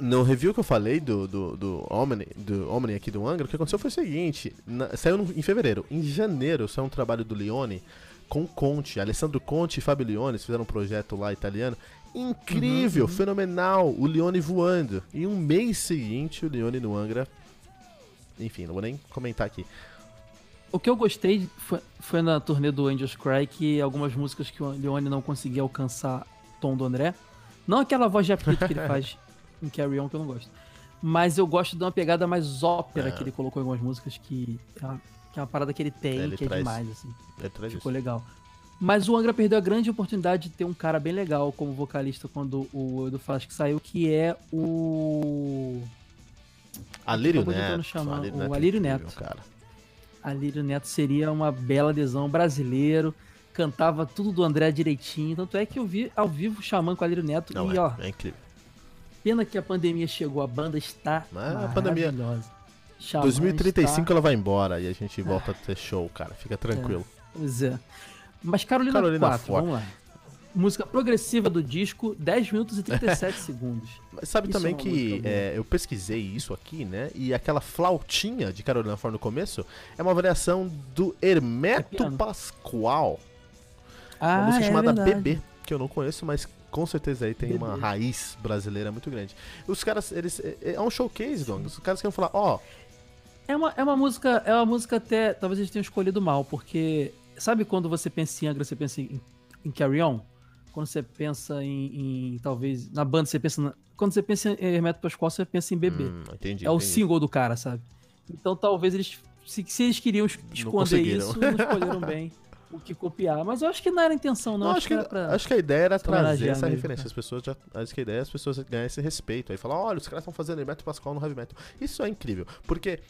No review que eu falei do, do, do, Omni, do Omni aqui do Angra, o que aconteceu foi o seguinte: na, saiu no, em fevereiro. Em janeiro saiu um trabalho do Leone com Conte. Alessandro Conte e Fabio Leone fizeram um projeto lá italiano. Incrível, uhum, uhum. fenomenal. O Leone voando. E um mês seguinte, o Leone no Angra. Enfim, não vou nem comentar aqui. O que eu gostei foi, foi na turnê do Angels Cry que algumas músicas que o Leone não conseguia alcançar tom do André. Não aquela voz de apito que ele (laughs) faz em Carry On que eu não gosto. Mas eu gosto de uma pegada mais ópera é. que ele colocou em algumas músicas que é uma, que é uma parada que ele tem, ele que é traz, é demais, assim. Ficou isso. legal. Mas o Angra perdeu a grande oportunidade de ter um cara bem legal como vocalista quando o Edu Flash saiu, que é o. Alírio Neto. Chamar, Alírio o Neto Alírio Neto. Cara. Alírio Neto seria uma bela adesão brasileiro. Cantava tudo do André direitinho. Tanto é que eu vi ao vivo chamando com o Alírio Neto. Não, e, é, ó, é incrível. Pena que a pandemia chegou, a banda está Mas a pandemia 2035 está... ela vai embora e a gente volta a ter show, cara. Fica tranquilo. É, pois é. Mas Carolina, Carolina 4, Ford. vamos lá. Música progressiva do disco, 10 minutos e 37 (laughs) segundos. Mas sabe isso também é que é, eu pesquisei isso aqui, né? E aquela flautinha de Carolina Ford no começo é uma variação do Hermeto é Pascoal. Ah, uma música é chamada verdade. Bebê, que eu não conheço, mas com certeza aí tem Bebê. uma raiz brasileira muito grande. Os caras, eles. É, é um showcase, Dong. Os caras querem falar, ó. Oh, é uma, é uma música. É uma música até. Talvez eles tenham escolhido mal, porque. Sabe quando você pensa em Angra, você pensa em, em Carry On? Quando você pensa em, em, Talvez. Na banda, você pensa. Na, quando você pensa em Hermeto Pascoal, você pensa em Bebê. Hum, entendi, é o single do cara, sabe? Então talvez eles. Se, se eles queriam esconder não isso, não escolheram (laughs) bem. o que copiar. Mas eu acho que não era a intenção, não. não acho, que, acho que a ideia era trazer essa mesmo, referência. Cara. As pessoas já. Acho que a ideia é as pessoas ganharem esse respeito. Aí falar, olha, os caras estão fazendo Metal Pascal no Heavy Metal. Isso é incrível. Porque.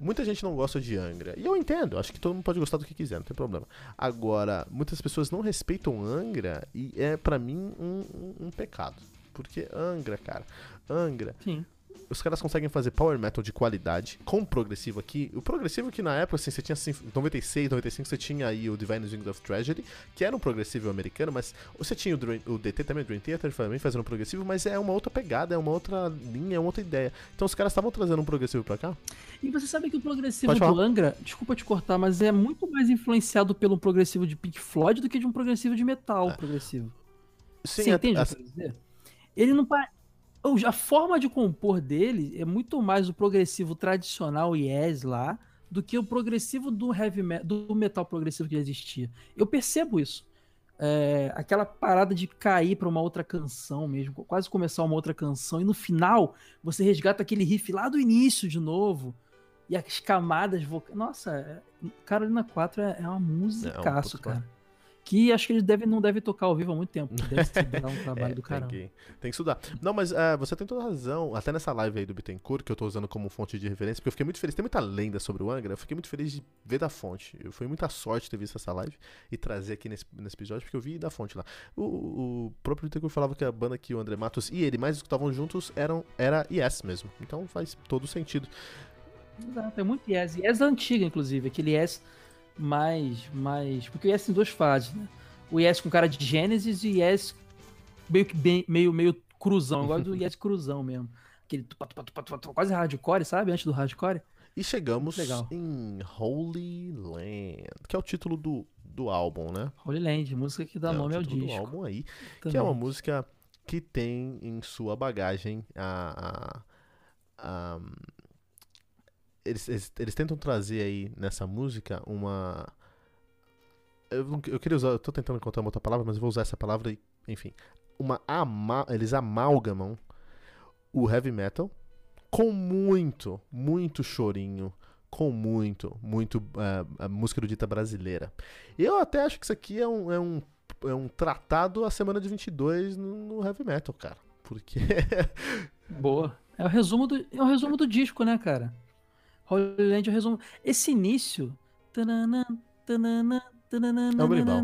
Muita gente não gosta de Angra. E eu entendo, acho que todo mundo pode gostar do que quiser, não tem problema. Agora, muitas pessoas não respeitam Angra e é para mim um, um, um, pecado. Porque Angra, cara, Angra. Sim os caras conseguem fazer power metal de qualidade, com progressivo aqui. O progressivo que na época, assim, você tinha assim, 96, 95, você tinha aí o Divine Wings of Tragedy, que era um progressivo americano, mas você tinha o, Dream, o DT também, o Dream Theater também fazendo um progressivo, mas é uma outra pegada, é uma outra linha, é uma outra ideia. Então os caras estavam trazendo um progressivo pra cá. E você sabe que o progressivo do Angra, desculpa te cortar, mas é muito mais influenciado pelo progressivo de Pink Floyd do que de um progressivo de metal é. progressivo. Sim, você é, entende o que eu dizer? Ele não parece a forma de compor dele é muito mais o progressivo tradicional yes lá do que o progressivo do heavy metal, do metal progressivo que existia. Eu percebo isso. É, aquela parada de cair para uma outra canção mesmo, quase começar uma outra canção e no final você resgata aquele riff lá do início de novo e as camadas vocais. Nossa, é, Carolina 4 é, é uma música, é um cara. Que acho que ele deve, não deve tocar ao vivo há muito tempo. Deve estudar um trabalho (laughs) é, do caramba. Tem que, tem que estudar. Não, mas uh, você tem toda razão. Até nessa live aí do Bittencourt, que eu tô usando como fonte de referência, porque eu fiquei muito feliz. Tem muita lenda sobre o Angra. Eu fiquei muito feliz de ver da fonte. Eu fui muita sorte ter visto essa live e trazer aqui nesse, nesse episódio, porque eu vi da fonte lá. O, o próprio Bittencourt falava que a banda que o André Matos e ele mais escutavam juntos eram, era Yes mesmo. Então faz todo sentido. Exato, é muito Yes. Yes antiga, inclusive. Aquele Yes mais, mais. Porque o Yes tem duas fases, né? O Yes com cara de Gênesis e o Yes meio que bem, meio, meio cruzão. Eu gosto do (laughs) Yes cruzão mesmo. Aquele tupa, tupa, tupa, tupa, quase hardcore, sabe? Antes do hardcore. E chegamos em Holy Land, que é o título do, do álbum, né? Holy Land, música que dá é nome ao disco. do álbum aí, Também. que é uma música que tem em sua bagagem a, a, a eles, eles, eles, tentam trazer aí nessa música uma. Eu, eu queria usar, eu tô tentando encontrar uma outra palavra, mas eu vou usar essa palavra enfim. Uma ama, eles amalgamam o heavy metal com muito, muito chorinho, com muito, muito uh, música erudita brasileira. Eu até acho que isso aqui é um, é um, é um tratado a semana de 22 no, no heavy metal, cara. Porque. Boa. É o resumo do, é o resumo do disco, né, cara? Holy Land, eu resumo. Esse início. Tanana, tanana, É um berimbau.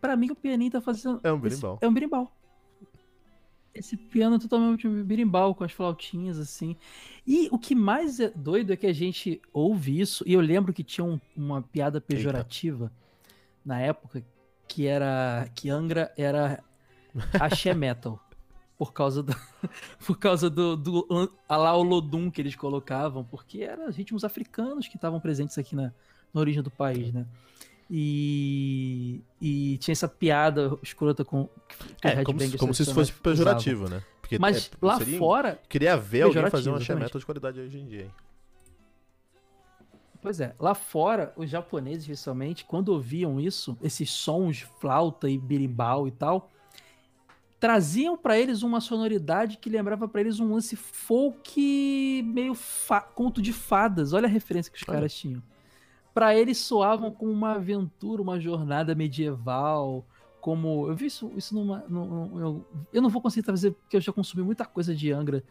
Pra mim, o pianinho tá fazendo. É um esse- berimbau. É um berimbau. Esse piano é totalmente berimbau, com as flautinhas, assim. E o que mais é doido é que a gente ouve isso, e eu lembro que tinha um- uma piada pejorativa na época, que era que Angra era axé metal. Por causa do, (laughs) por causa do, do an- a lá o Lodum que eles colocavam, porque eram ritmos africanos que estavam presentes aqui na, na origem do país, né? E, e tinha essa piada escrota com É, como, se, como se isso fosse pejorativo, né? Porque Mas é, lá seria- fora, Queria ver alguém fazer um exatamente. metal de qualidade hoje em dia, hein? Pois é, lá fora, os japoneses, especialmente, quando ouviam isso, esses sons de flauta e berimbau e tal, traziam pra eles uma sonoridade que lembrava pra eles um lance folk meio conto de fadas. Olha a referência que os Olha. caras tinham. Pra eles soavam como uma aventura, uma jornada medieval, como eu vi isso, isso numa, num- num- eu, eu não vou conseguir trazer porque eu já consumi muita coisa de Angra.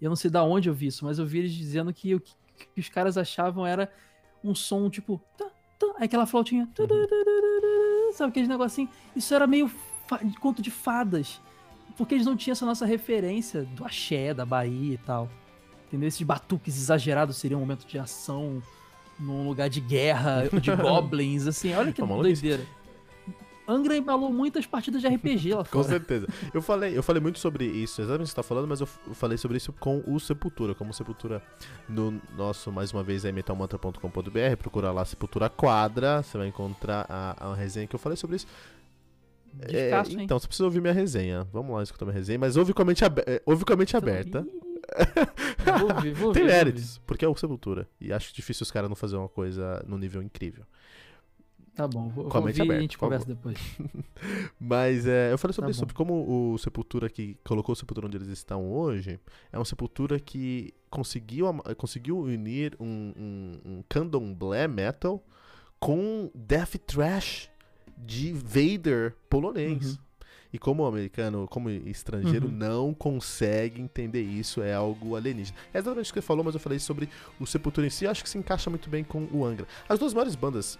e Eu não sei da onde eu vi isso, mas eu vi eles dizendo que o que, que os caras achavam era um som tipo. tá, tá, aquela flautinha. tu, Sabe aquele negocinho? Isso era meio conto de fadas. Porque eles não tinham essa nossa referência do axé, da Bahia e tal. Entendeu? Esses batuques exagerados seriam um momento de ação num lugar de guerra, de (laughs) goblins, assim. Olha que maluquice. doideira. Angra embalou muitas partidas de RPG lá Com fora. certeza. Eu falei, eu falei muito sobre isso, exatamente o que você tá falando, mas eu falei sobre isso com o Sepultura. Como Sepultura no nosso, mais uma vez, é metalmantra.com.br. Procura lá Sepultura Quadra, você vai encontrar a, a resenha que eu falei sobre isso. É, Descasso, então, você precisa ouvir minha resenha. Vamos lá escutar minha resenha, mas ouve com a mente, abe- é, ouve com a mente aberta. (laughs) Vou ouvir, vou Tem méritos, porque é o Sepultura. E acho difícil os caras não fazer uma coisa no nível incrível. Tá bom, vou, Com a mente ouvir e a aberta, gente conversa depois. (laughs) Mas é, eu falei sobre Tá isso, bom. sobre como o Sepultura que colocou o Sepultura onde eles estão hoje é um Sepultura que conseguiu, conseguiu unir um, um, um candomblé metal com death thrash de Vader polonês. Uhum. E como americano, como estrangeiro, Uhum. não consegue entender isso, é algo alienígena. É exatamente o que você falou, mas eu falei sobre o Sepultura em si, eu acho que se encaixa muito bem com o Angra. As duas maiores bandas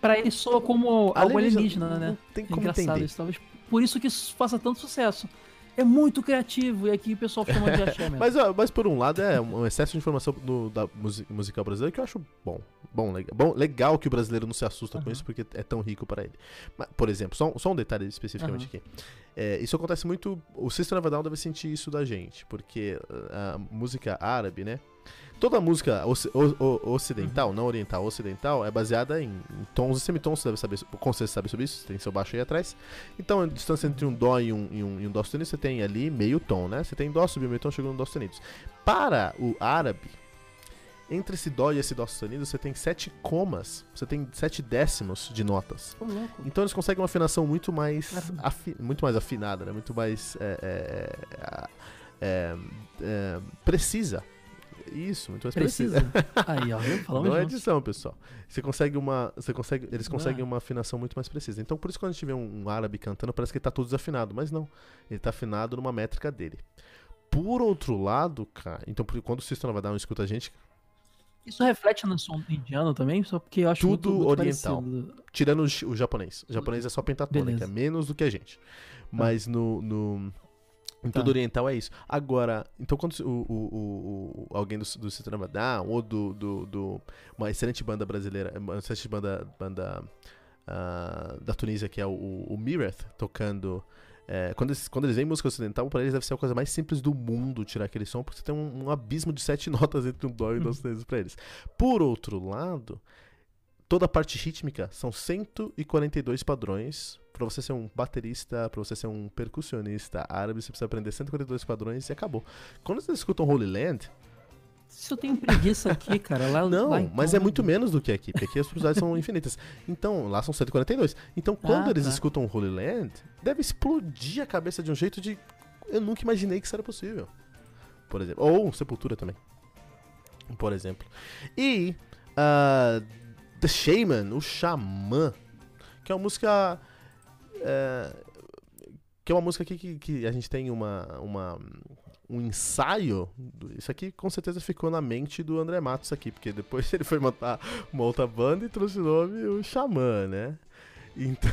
Pra ele soa como algo alienígena, né? não tem É como engraçado entender. isso, talvez por isso que isso faça tanto sucesso. É muito criativo e aqui o pessoal chama de axé (laughs) mesmo. Mas, mas por um lado é um excesso de informação do, da musi- musical brasileira que eu acho bom. Bom legal, bom, legal que o brasileiro não se assusta com Aham. isso porque é tão rico para ele. Mas, por exemplo, só, um- só um detalhe especificamente aqui. É, isso acontece muito. O System of a Down deve sentir isso da gente, porque uh, a música árabe, né? Toda música ocidental, Uhum. não oriental, ocidental, é baseada em, em tons e semitons. Você deve saber, com certeza sabe sobre isso, tem seu baixo aí atrás. Então, a distância entre um dó e um, e um, e um dó sustenido, você tem ali meio tom, né? Você tem dó, subiu meio tom, chegou no dó sustenido. Para o árabe, entre esse dó e esse dó sustenido, você tem sete comas, você tem sete décimos de notas. Então eles conseguem uma afinação muito mais, afi- muito mais afinada, né? Muito mais é, é, é, é, precisa. Isso, muito mais precisa. Precisa. (laughs) Aí, ó, viu? Falamos Não é juntos. edição, pessoal. Você consegue uma, você consegue, eles conseguem Ah. uma afinação muito mais precisa. Então por isso quando a gente vê um, um árabe cantando, parece que ele tá todo desafinado, mas não. Ele tá afinado numa métrica dele. Por outro lado, cara, então quando o System of a Down escuta a gente, Isso reflete no som indiano também, só porque eu acho Tudo muito, muito oriental. parecido. Tirando o, o japonês. O japonês é só pentatônica, Beleza. é menos do que a gente. Mas no. no em Tá. tudo oriental é isso. Agora, então quando o, o, o- alguém do, do Down ou do, do, do- uma excelente banda brasileira, uma excelente banda, banda ah, da Tunísia que é o, o Mireth tocando é, quando, eles, quando eles veem música ocidental, pra eles deve ser a coisa mais simples do mundo tirar aquele som, porque você tem um, um abismo de sete (laughs) notas entre um dó e dó sustenido pra eles. Por outro lado, toda a parte rítmica são 142 padrões. Pra você ser um baterista, pra você ser um percussionista árabe, você precisa aprender 142 padrões e acabou. Quando vocês escutam Holy Land, Se eu tenho preguiça aqui, cara, lá não, lá, mas é muito menos do que aqui, porque aqui as possibilidades são infinitas. Então, lá são 142. Então, quando Ah, eles tá. escutam Holy Land, deve explodir a cabeça de um jeito de. Eu nunca imaginei que isso era possível. Por exemplo. Ou Sepultura também. Por exemplo. E. ah, The Shaman, o Xamã, que é uma música. É, que é uma música aqui que, que a gente tem uma, uma, um ensaio. Isso aqui com certeza ficou na mente do André Matos aqui, porque depois (laughs) ele foi montar uma outra banda e trouxe o nome o Xamã, né? Então.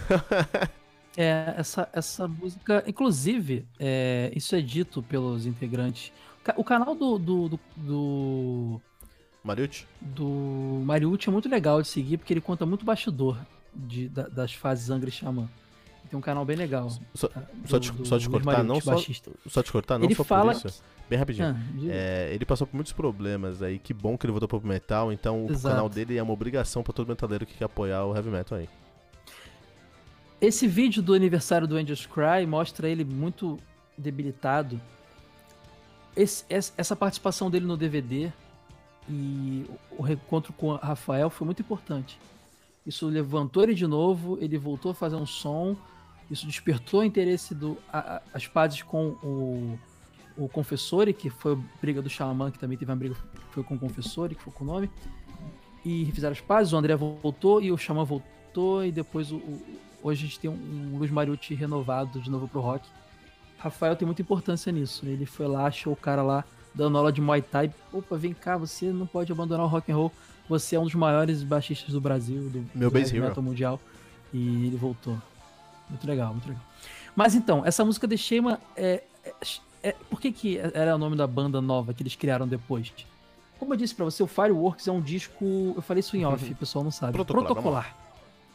(laughs) é, essa, essa música. Inclusive, é, isso é dito pelos integrantes. O canal do. do, do, do Mariucci? Do Mariucci é muito legal de seguir, porque ele conta muito bastidor de, da, das fases Angra e Xamã. Tem um canal bem legal. Só, do, só, te, só te cortar, não só, só te cortar, não ele só fala por isso. Bem rapidinho. Ah, é, ele passou por muitos problemas aí. Que bom que ele voltou pro metal. Então Exato. o canal dele é uma obrigação para todo metaleiro que quer apoiar o heavy metal aí. Esse vídeo do aniversário do Angels Cry mostra ele muito debilitado. Esse, essa participação dele no DVD e o reencontro com o Rafael foi muito importante. Isso levantou ele de novo, ele voltou a fazer um som, isso despertou o interesse do a, as pazes com o, o Confessore, que foi a briga do Xamã, que também teve uma briga foi com o Confessore, que foi com o nome. E fizeram as pazes, o André voltou e o Xamã voltou, e depois o, o, hoje a gente tem um, um Luiz Mariucci renovado de novo pro rock. Rafael tem muita importância nisso. Ele foi lá, achou o cara lá dando aula de Muay Thai. Opa, vem cá, você não pode abandonar o rock and roll. Você é um dos maiores baixistas do Brasil, do, Meu do base metal mundial. E ele voltou. Muito legal, muito legal. Mas então, essa música The Shaman é, é, é, por que, que era o nome da banda nova que eles criaram depois? Como eu disse para você, o Fireworks é um disco. Eu falei isso em off, o pessoal não sabe. Protocolar. Protocolar.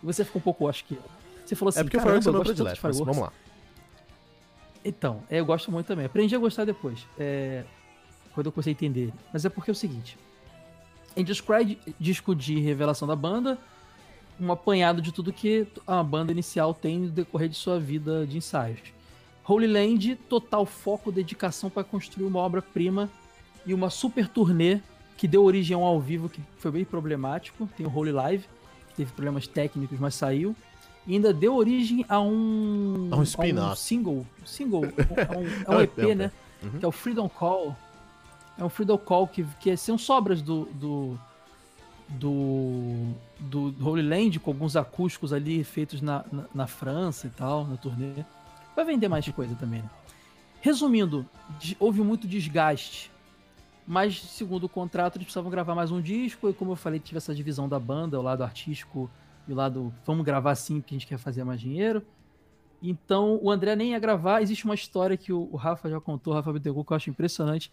Você ficou um pouco, acho que. Você falou assim, é porque o Fireworks é meu predileto, vamos lá. Então, é, eu gosto muito também. Aprendi a gostar depois. É, quando eu comecei a entender. Mas é porque é o seguinte. Angels Cry, disco de revelação da banda, um apanhado de tudo que a banda inicial tem no decorrer de sua vida de ensaios. Holy Land, total foco, dedicação para construir uma obra-prima e uma super turnê que deu origem a um ao vivo que foi bem problemático. Tem o Holy Live, que teve problemas técnicos, mas saiu. E ainda deu origem a um, a um, a um single, single, a (laughs) um, a um EP, né? Uhum. Que é o Freedom Call, é um Freedom Call que, que são sobras do, do, do, do Holy Land, com alguns acústicos ali feitos na, na, na, França e tal, na turnê. Vai vender mais coisa também, né? Resumindo, houve muito desgaste, mas segundo o contrato eles precisavam gravar mais um disco, e como eu falei, tive essa divisão da banda, o lado artístico e o lado vamos gravar assim porque a gente quer fazer mais dinheiro. Então o André nem ia gravar. Existe uma história que o, o Rafa já contou, o Rafa Bittencourt, que eu acho impressionante.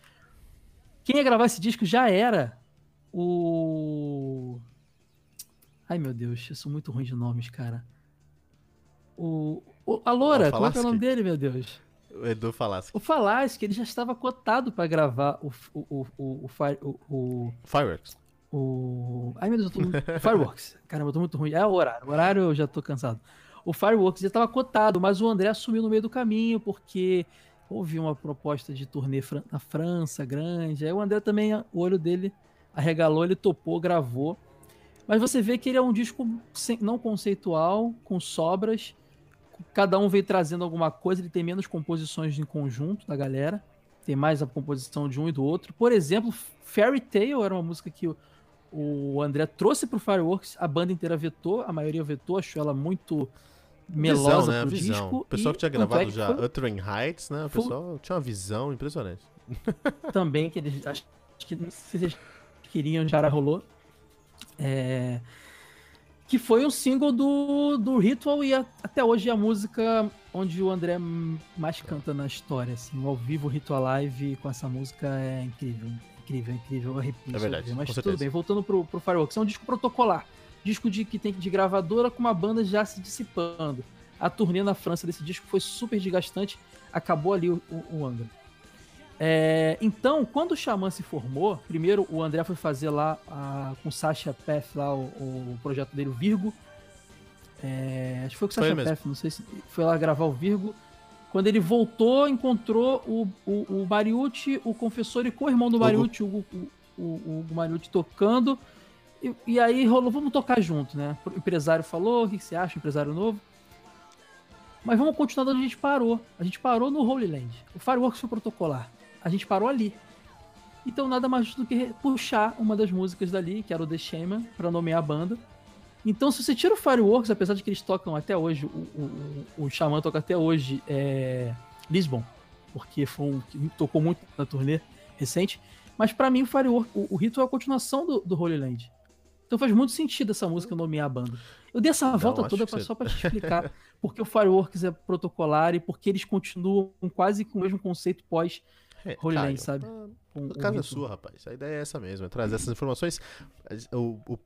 Quem ia gravar esse disco já era o. Ai meu Deus, eu sou muito ruim de nomes, cara. O. o a Loura, é, é o nome dele, meu Deus? O Edu Falaschi. O Falaschi, ele já estava cotado para gravar o. O, o, o, o, o Fireworks. O. Ai meu Deus, eu tô. Fireworks. Caramba, eu tô muito ruim. É o horário. O horário eu já tô cansado. O Fireworks já estava cotado, mas o André assumiu no meio do caminho porque houve uma proposta de turnê na França grande. Aí o André também, o olho dele arregalou, ele topou, gravou. Mas você vê que ele é um disco não conceitual, com sobras. Cada um veio trazendo alguma coisa, ele tem menos composições em conjunto da galera. Tem mais a composição de um e do outro. Por exemplo, Fairy Tale era uma música que o, o André trouxe pro Fireworks, a banda inteira vetou, a maioria vetou, achou ela muito melosa visão, né? pro visão. disco. O pessoal que tinha gravado é já foi... Uttering Heights, né? O pessoal tinha uma visão impressionante. (laughs) Também, que eles acho que não sei se eles queriam, já rolou. É... Que foi um single do, do Ritual e a, até hoje é a música onde o André mais canta na história. Assim, ao vivo, Ritual Live com essa música é incrível. Incrível, incrível. Arrepio. É verdade. Mas tudo bem, voltando pro, pro Fireworks, é um disco protocolar disco de que tem de gravadora com uma banda já se dissipando. A turnê na França desse disco foi super desgastante, acabou ali o, o, o Angra. É, então, quando o Xamã se formou, primeiro o André foi fazer lá a, com o Sasha Path lá o, o, projeto dele, o Virgo. É, acho que foi com o Sasha Path, não sei se foi lá gravar o Virgo. Quando ele voltou, encontrou o, o, o Mariucci, o confessor e co-irmão do Mariucci, o, o, o, o Mariucci tocando. E, e, aí rolou, vamos tocar junto, né? O empresário falou, o que você acha, empresário novo? Mas vamos continuar onde a gente parou. A gente parou no Holy Land. O Fireworks foi protocolar. A gente parou ali. Então nada mais do que puxar uma das músicas dali, que era o The Shaman, para nomear a banda. Então se você tira o Fireworks, apesar de que eles tocam até hoje, o, o, o Xamã toca até hoje é, Lisbon. porque foi um que tocou muito na turnê recente. Mas para mim o Firework, o, o Ritual é a continuação do, do Holy Land. Então faz muito sentido essa música nomear a banda. Eu dei essa volta toda pra, só para te (laughs) explicar porque o Fireworks é protocolar e porque eles continuam quase com o mesmo conceito pós é, Holy Land, sabe? Com, a casa é sua, rapaz. A ideia é essa mesmo, é trazer essas informações. O, o,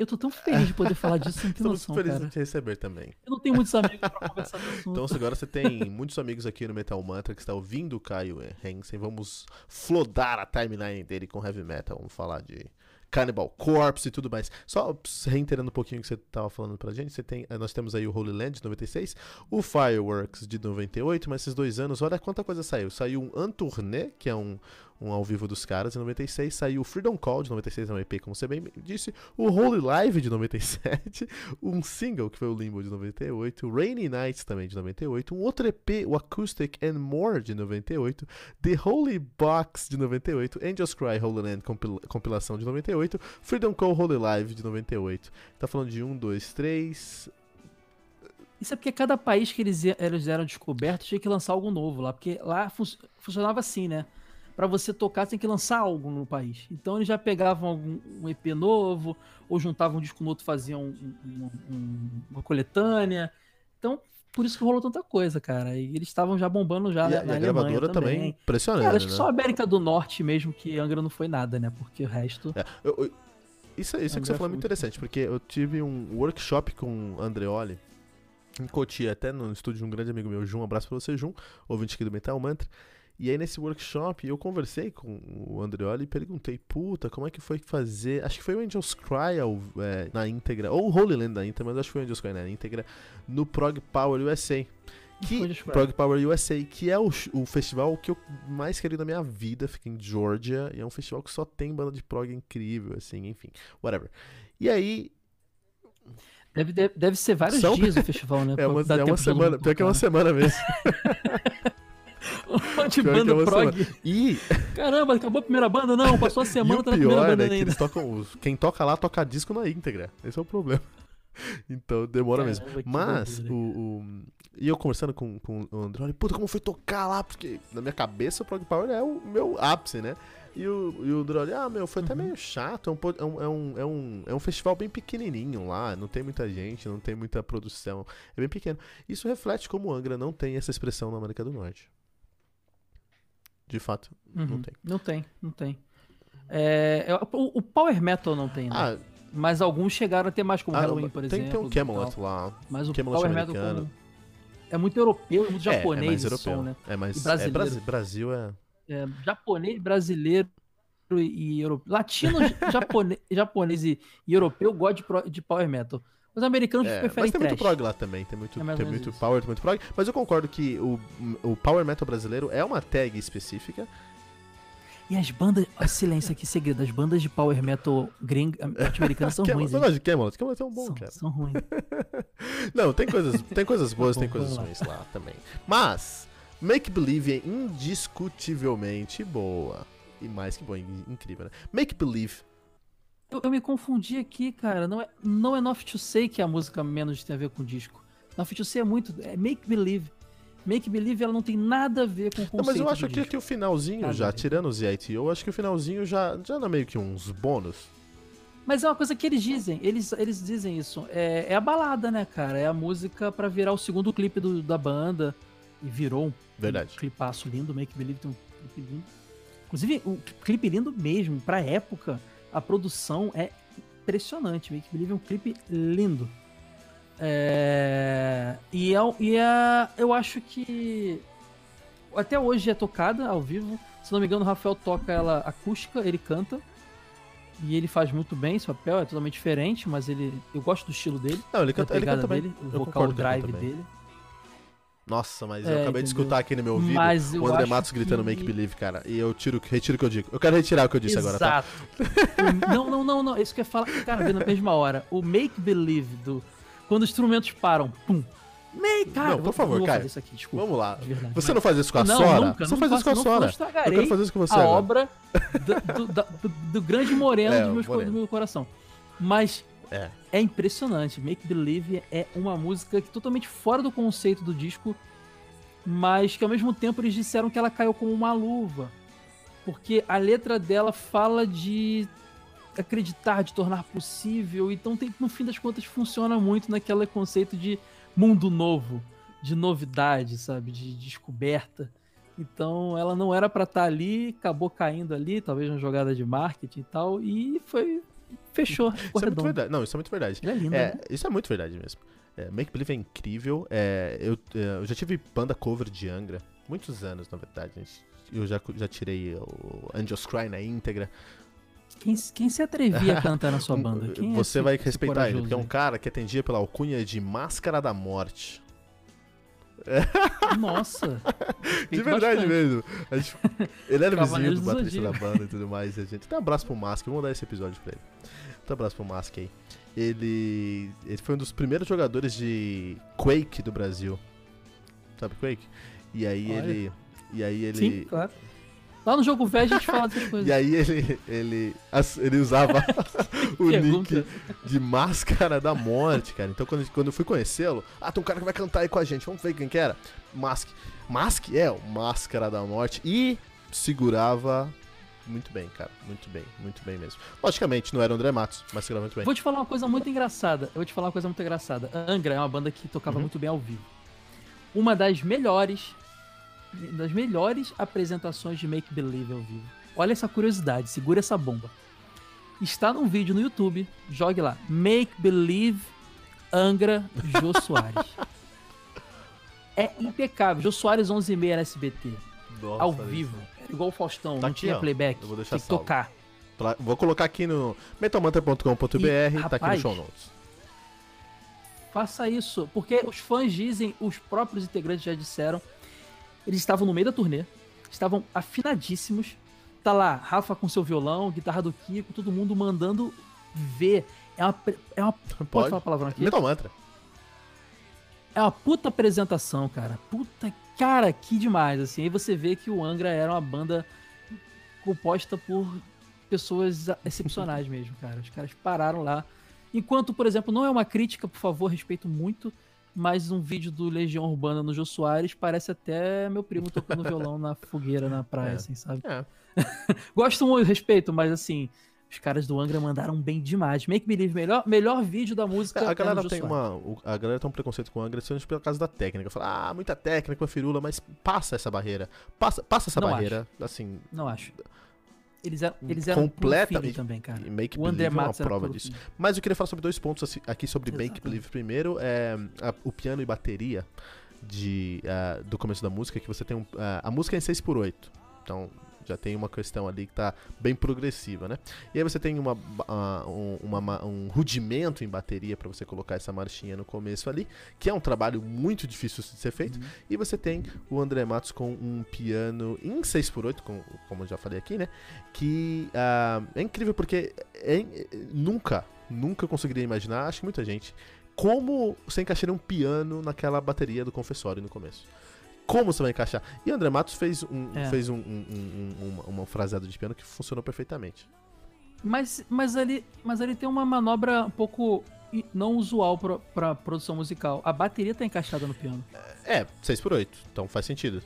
eu tô tão feliz de poder falar disso sem ter Estamos noção, felizes cara. de te receber também. Eu não tenho muitos amigos pra conversar com assunto. Então agora você tem muitos amigos aqui no Metal Mantra que está ouvindo o Caio Hansen. Vamos flodar a timeline dele com heavy metal. Vamos falar de Cannibal Corpse e tudo mais. Só reiterando um pouquinho o que você estava falando pra gente, você tem, nós temos aí o Holy Land de 96, o Fireworks de 98, mas esses dois anos, olha quanta coisa saiu. Saiu um Antourné, que é um, um ao vivo dos caras, em 96. Saiu o Freedom Call, de 96, é um EP, como você bem disse. O Holy Live, de 97. (laughs) Um single, que foi o Limbo, de 98. O Rainy Nights, também, de 98. Um outro EP, o Acoustic and More, de 98. The Holy Box, de 98. Angels Cry, Holy Land, compilação, de 98. Freedom Call, Holy Live, de 98. Tá falando de 1, 2, 3... Isso é porque cada país que eles, eles eram descobertos tinha que lançar algo novo lá, porque lá fun funcionava assim, né? Para você tocar, você tem que lançar algo no país. Então eles já pegavam algum, um EP novo, ou juntavam um disco no outro, faziam um, um, uma coletânea. Então, por isso que rolou tanta coisa, cara. E eles estavam já bombando já e, na, e a gravadora também, também impressionante. Cara, acho que né? só a América do Norte mesmo, que Angra não foi nada, né? Porque o resto. É, eu, eu, isso, isso que você falou é muito interessante, porque eu tive um workshop com o Andreoli em Cotia, até no estúdio de um grande amigo meu, Jun. Um abraço pra você, Jun, ouvinte aqui do Metal Mantra. E aí nesse workshop eu conversei com o Andreoli e perguntei, puta, como é que foi fazer? Acho que foi o Angels Cry ao, é, na íntegra, ou o Holy Land na íntegra, mas acho que foi o Angels Cry na íntegra, no Prog Power USA. Que, Prog Power USA, que é o, o festival que eu mais quero ir na minha vida, fica em Georgia, e é um festival que só tem banda de prog incrível, assim, enfim, whatever. E aí, Deve, deve, deve, ser vários São... dias o (laughs) festival, né? É uma, é uma semana, pior que é uma semana mesmo. (laughs) de banda prog. E... Caramba, acabou a primeira banda? Não, passou a (laughs) semana, tá na primeira banda é ainda. eles tocam, quem toca lá toca disco na íntegra. Esse é o problema. (laughs) Então demora Caramba, mesmo. Mas o, o, E eu conversando com, com o André, puta, como foi tocar lá? Porque na minha cabeça o Prog Power é o meu ápice, né? E o, e o Drolli, ah, meu, foi uhum. até meio chato. É, é um, é, um, é, um, é um festival bem pequenininho lá, não tem muita gente, não tem muita produção. É bem pequeno. Isso reflete como o Angra não tem essa expressão na América do Norte. De fato, uhum. não tem. Não tem, não tem. É, é, o, o, Power Metal não tem, né? Ah, mas alguns chegaram a ter mais, como ah, Halloween, por tem, exemplo. Tem um Camelot lá. Mas o Camelot Power Metal como, é muito europeu, é muito japonês é, é mais europeu. Som, né? É mais e brasileiro. É, Brasil é... é... Japonês, brasileiro e, e europeu. Latino, (laughs) japonês, japonês e, e europeu gosta de, de Power Metal. Os americanos é, preferem Mas tem trash. muito prog lá também, tem muito, é tem muito power, tem muito prog. Mas eu concordo que o, o power metal brasileiro é uma tag específica. E as bandas. Oh, silêncio aqui, segredo. As bandas de power metal norte-americanas são ruins. Eu gosto de Camelot. Camelot são bons, são, cara. São ruins. (laughs) Não, tem coisas, tem coisas boas, tem coisas ruins lá também. Mas, Make Believe é indiscutivelmente boa. E mais que boa, incrível, né? Make Believe eu, eu, me confundi aqui, cara. Não é, não é Enough to Say que é a música menos tem a ver com o disco. Enough to Say é muito. É Make Believe. Make Believe ela não tem nada a ver com o conceito não, Mas eu acho que, que o finalzinho nada já, tirando os EIT, eu acho que o finalzinho já, já não é meio que uns bônus. Mas é uma coisa que eles dizem, eles, eles dizem isso. É, é a balada, né, cara? É a música para virar o segundo clipe do, da banda. E virou um, Verdade. um clipaço lindo, Make Believe tem um clipe lindo. Inclusive, um clipe lindo mesmo, pra época a produção é impressionante. Make Believe é um clipe lindo. É... E, é, e é, eu acho que até hoje é tocada ao vivo. Se não me engano, o Rafael toca ela acústica, ele canta. E ele faz muito bem, esse papel é totalmente diferente, mas ele eu gosto do estilo dele. Não, ele canta, ele canta dele, o vocal drive dele. Nossa, mas é, eu acabei entendeu? de escutar aqui no meu ouvido o André Matos gritando que... Make Believe, cara. E eu tiro, retiro o que eu digo. Eu quero retirar o que eu disse Exato. agora, tá? não, não, não, não. Isso que eu ia falar, cara, na mesma hora. O Make Believe do. Quando os instrumentos param, pum. Make, cara, não, por favor, cara. Aqui, desculpa, vamos lá. Você não faz isso com a não, Sora? Nunca, você não faz isso com a Sora. Eu quero fazer isso com você. A agora. obra do, do, do, do, grande moreno (laughs) é, do, meu, do meu coração. Mas é. é impressionante. Make Believe é uma música que totalmente fora do conceito do disco mas que ao mesmo tempo eles disseram que ela caiu como uma luva. Porque a letra dela fala de acreditar, de tornar possível. Então, tem, no fim das contas, funciona muito naquele conceito de mundo novo, de novidade, sabe? De descoberta. Então, ela não era para estar tá ali, acabou caindo ali, talvez uma jogada de marketing e tal, e foi. Fechou. Isso é muito verdade. Não, isso é muito verdade. É lindo, é, né? Isso é muito verdade mesmo. É, Make Believe é incrível. É, eu, é, eu já tive banda cover de Angra, muitos anos, na verdade. Eu já, já tirei o Angels Cry na íntegra. Quem, quem se atrevia a cantar na sua (laughs) banda? Quem é Você vai respeitar ele, porque é um cara que atendia pela alcunha de Máscara da Morte. Nossa. (laughs) De verdade bastante. mesmo. A gente- (laughs) ele era vizinho do baterista da banda e tudo mais. E a gente. Um abraço pro Mask, vamos mandar esse episódio pra ele. Dá um abraço pro Mask aí. Ele. Ele foi um dos primeiros jogadores de Quake do Brasil. Sabe Quake? E aí Olha. ele. E aí ele. Sim, claro. Lá no jogo velho a gente fala dessas (laughs) coisas. E aí ele, ele, ele usava (laughs) o Pergunta. nick de Máscara da Morte, cara. Então quando, quando eu fui conhecê-lo, ah, tem um cara que vai cantar aí com a gente, vamos ver quem que era? Mask. Mask é o Máscara da Morte e segurava muito bem, cara. Muito bem, muito bem mesmo. Logicamente, não era o André Matos, mas segurava muito bem. Vou te falar uma coisa muito engraçada. Eu vou te falar uma coisa muito engraçada. A Angra é uma banda que tocava Uhum. muito bem ao vivo. Uma das melhores, das melhores apresentações de Make Believe ao vivo. Olha essa curiosidade, segura essa bomba. Está num vídeo no YouTube, jogue lá, Make Believe Angra Jô (laughs) Soares. É impecável. Jô Soares 11 e meia na SBT, Nossa, ao vivo. isso. Igual o Faustão, Tá não aqui, tinha ó. playback. Eu vou deixar Tem que salvo. tocar. Pla- Vou colocar aqui no metalmantra.com.br, E, tá aqui no show notes. Faça isso, porque os fãs dizem, os próprios integrantes já disseram, eles estavam no meio da turnê, estavam afinadíssimos. Tá lá, Rafa com seu violão, guitarra do Kiko, todo mundo mandando ver. É uma. É uma pode, Pode. falar palavrão aqui? Metal Mantra. É uma puta apresentação, cara. Puta, cara, que demais, assim. Aí você vê que o Angra era uma banda composta por pessoas excepcionais (laughs) mesmo, cara. Os caras pararam lá. Enquanto, por exemplo, não é uma crítica, por favor, respeito muito, mas um vídeo do Legião Urbana no Jô Soares parece até meu primo tocando violão na fogueira na praia, É. assim, sabe? É. (laughs) Gosto muito, respeito, mas assim, os caras do Angra mandaram bem demais. Make Believe, melhor, melhor vídeo da música. A é galera Jô tem uma. A galera tem um preconceito com o Angra sendo pela causa da técnica. Fala, ah, muita técnica, uma firula, mas passa essa barreira. Passa, passa essa Não barreira, assim. Não acho. Eles eram, eles eram Completa- puro feeling também, cara. e Make O Believe é uma prova disso. feeling. Mas eu queria falar sobre dois pontos assim, aqui sobre Make Exatamente. Believe. Primeiro, é a- o piano e bateria de, ah, do começo da música, que você tem um, ah, a música é em 6x8. Então já tem uma questão ali que tá bem progressiva, né? E aí você tem uma, ah, um, uma ma- um rudimento em bateria para você colocar essa marchinha no começo ali, que é um trabalho muito difícil de ser feito. Uhum. E você tem o André Matos com um piano em 6x8, com- como eu já falei aqui, né? Que ah, é incrível porque é- nunca, nunca conseguiria imaginar, acho que muita gente, como você encaixaria um piano naquela bateria do confessório no começo. Como você vai encaixar? E André Matos fez um, É. fez um, um, um, um, uma- uma fraseada de piano que funcionou perfeitamente. Mas, mas, ali, mas ali tem uma manobra um pouco não usual pra, pra produção musical. A bateria tá encaixada no piano. É, 6x8, então faz sentido.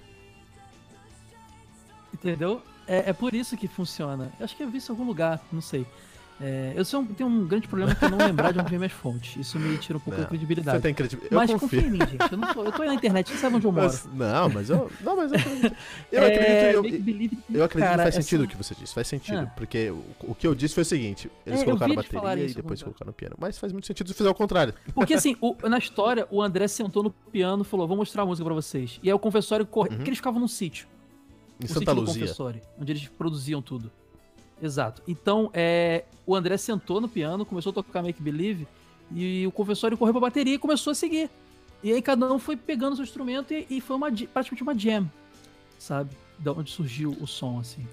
Entendeu? É, é por isso que funciona. Eu acho que eu vi isso em algum lugar, não sei. É, eu sou um- tenho um grande problema que é não lembrar de onde vem minhas fontes. Isso me tira um pouco Não, da credibilidade. Você tem credibilidade. Mas confio. confia em mim, gente. Eu, não tô, eu tô aí na internet, você sabe onde eu moro. Mas- não, mas eu. Não, mas eu acredito. Eu É, acredito. Eu, Believe, eu acredito cara, que faz essa- sentido o que você disse. Faz sentido. Ah. Porque o, o que eu disse foi o seguinte: eles É, colocaram bateria e depois colocaram o piano. Mas faz muito sentido se fizer o contrário. Porque assim, o- na história, o André sentou no piano e falou: Vou mostrar a música pra vocês. E aí o confessório corre. Uhum. Porque eles ficavam num sítio. Em o Santa Luzia. onde eles produziam tudo. Exato. Então, é, o André sentou no piano, começou a tocar Make Believe, e o confessório correu pra bateria e começou a seguir. E aí cada um foi pegando o seu instrumento e, e foi uma, praticamente uma jam, sabe? Da onde surgiu o som, assim.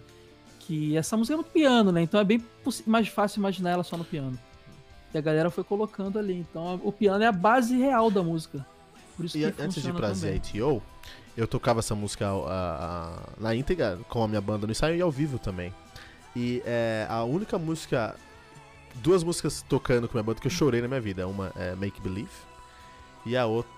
Que essa música é no piano, né? Então é bem mais fácil imaginar ela só no piano. E a galera foi colocando ali. Então a- o piano é a base real da música. Por isso E que an- antes de ir pra. ZITO, eu tocava essa música a- a- na íntegra com a minha banda no ensaio e ao vivo também. E é a única música. Duas músicas tocando com a minha banda que eu chorei na minha vida. Uma é Make Believe e a outra.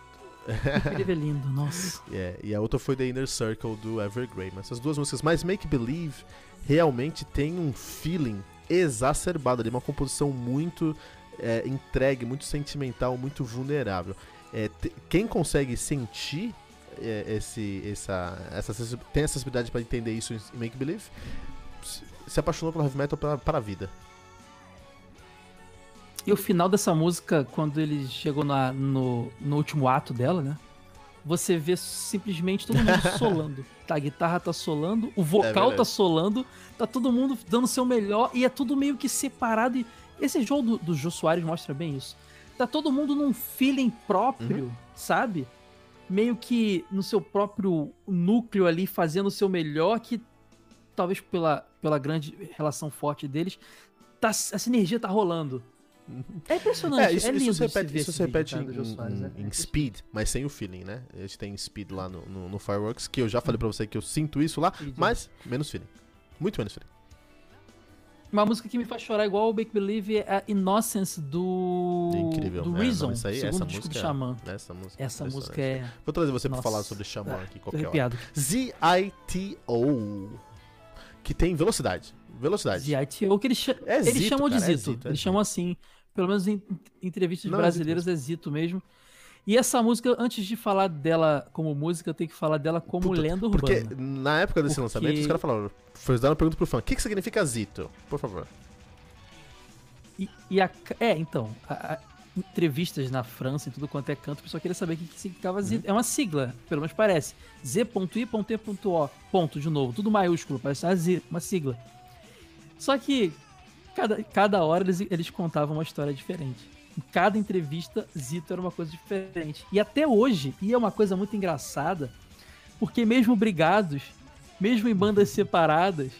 Make é lindo, nossa. (laughs) É, e a outra foi The Inner Circle do Evergrey. Mas essas duas músicas, mas Make Believe realmente tem um feeling exacerbado ali, uma composição muito é, entregue, muito sentimental, muito vulnerável. É, quem consegue sentir é, esse, essa, essa, tem essa sensibilidade para entender isso em Make Believe, se apaixonou pelo heavy metal para a vida. E o final dessa música, quando ele chegou na, no, no último ato dela, né? Você vê simplesmente todo mundo (laughs) solando. Tá, a guitarra tá solando, o vocal é tá solando, tá todo mundo dando seu melhor e é tudo meio que separado. E esse jogo do, do Jô Soares mostra bem isso. Tá todo mundo num feeling próprio, uhum. sabe? Meio que no seu próprio núcleo ali, fazendo o seu melhor, que talvez pela, pela grande relação forte deles, tá, essa energia tá rolando. É impressionante, é, isso, é lindo isso se repete, isso se repete vídeo, em, Soares, em, é. em, Speed, mas sem o feeling, né? A gente tem Speed lá no, no, no Fireworks, que eu já falei pra você que eu sinto isso lá, mas menos feeling. Muito menos feeling. Uma música que me faz chorar igual o Make Believe é a Innocence do. Incrível, do é, Reason, não, isso aí, segundo essa disco música, do Xamã. Essa música, essa música é. Vou trazer você Nossa. pra falar sobre Xamã aqui qualquer hora. Z-I-T-O. Que tem velocidade. Velocidade. Z-I-T-O, que eles, é eles Zito, chamam de Zito. É Zito, é eles chamam assim pelo menos em entrevistas Não, brasileiras, é Zito mesmo. E essa música, antes de falar dela como música, eu tenho que falar dela como Puta, lenda urbana. Porque na época desse porque... lançamento, os caras falaram, foi dar uma pergunta pro fã, o que, que significa Zito? Por favor. E, e a, é, então, a, a, entrevistas na França e tudo quanto é canto, o pessoal queria saber o que, que significava uhum. Zito. É uma sigla, pelo menos parece. Z.I.E.O. Ponto, de novo, tudo maiúsculo, parece uma, uma sigla. Só que Cada, cada hora eles, eles contavam uma história diferente. Em cada entrevista, Zito era uma coisa diferente. E até hoje, e é uma coisa muito engraçada, porque mesmo brigados, mesmo em bandas separadas,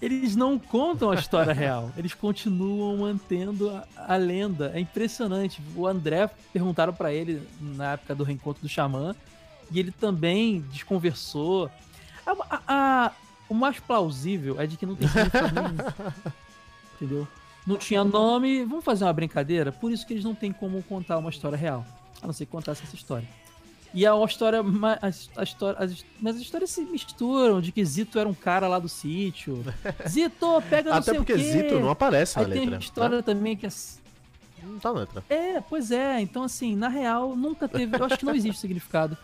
eles não contam a história (laughs) real. Eles continuam mantendo a, a, lenda. É impressionante. O André perguntaram para ele na época do reencontro do Xamã, e ele também desconversou. A, a, a, o mais plausível é de que não tem (laughs) entendeu? Não tinha nome, vamos fazer uma brincadeira? Por isso que eles não têm como contar uma história real. A não ser que contasse essa história. E a história, a, a história as, mas as histórias se misturam de que Zito era um cara lá do sítio. (laughs) Zito, pega não Até porque Zito não aparece na Aí letra. tem história né? também que é... Não tá na letra. É, pois é. Então, assim, na real, nunca teve... Eu acho que não existe significado.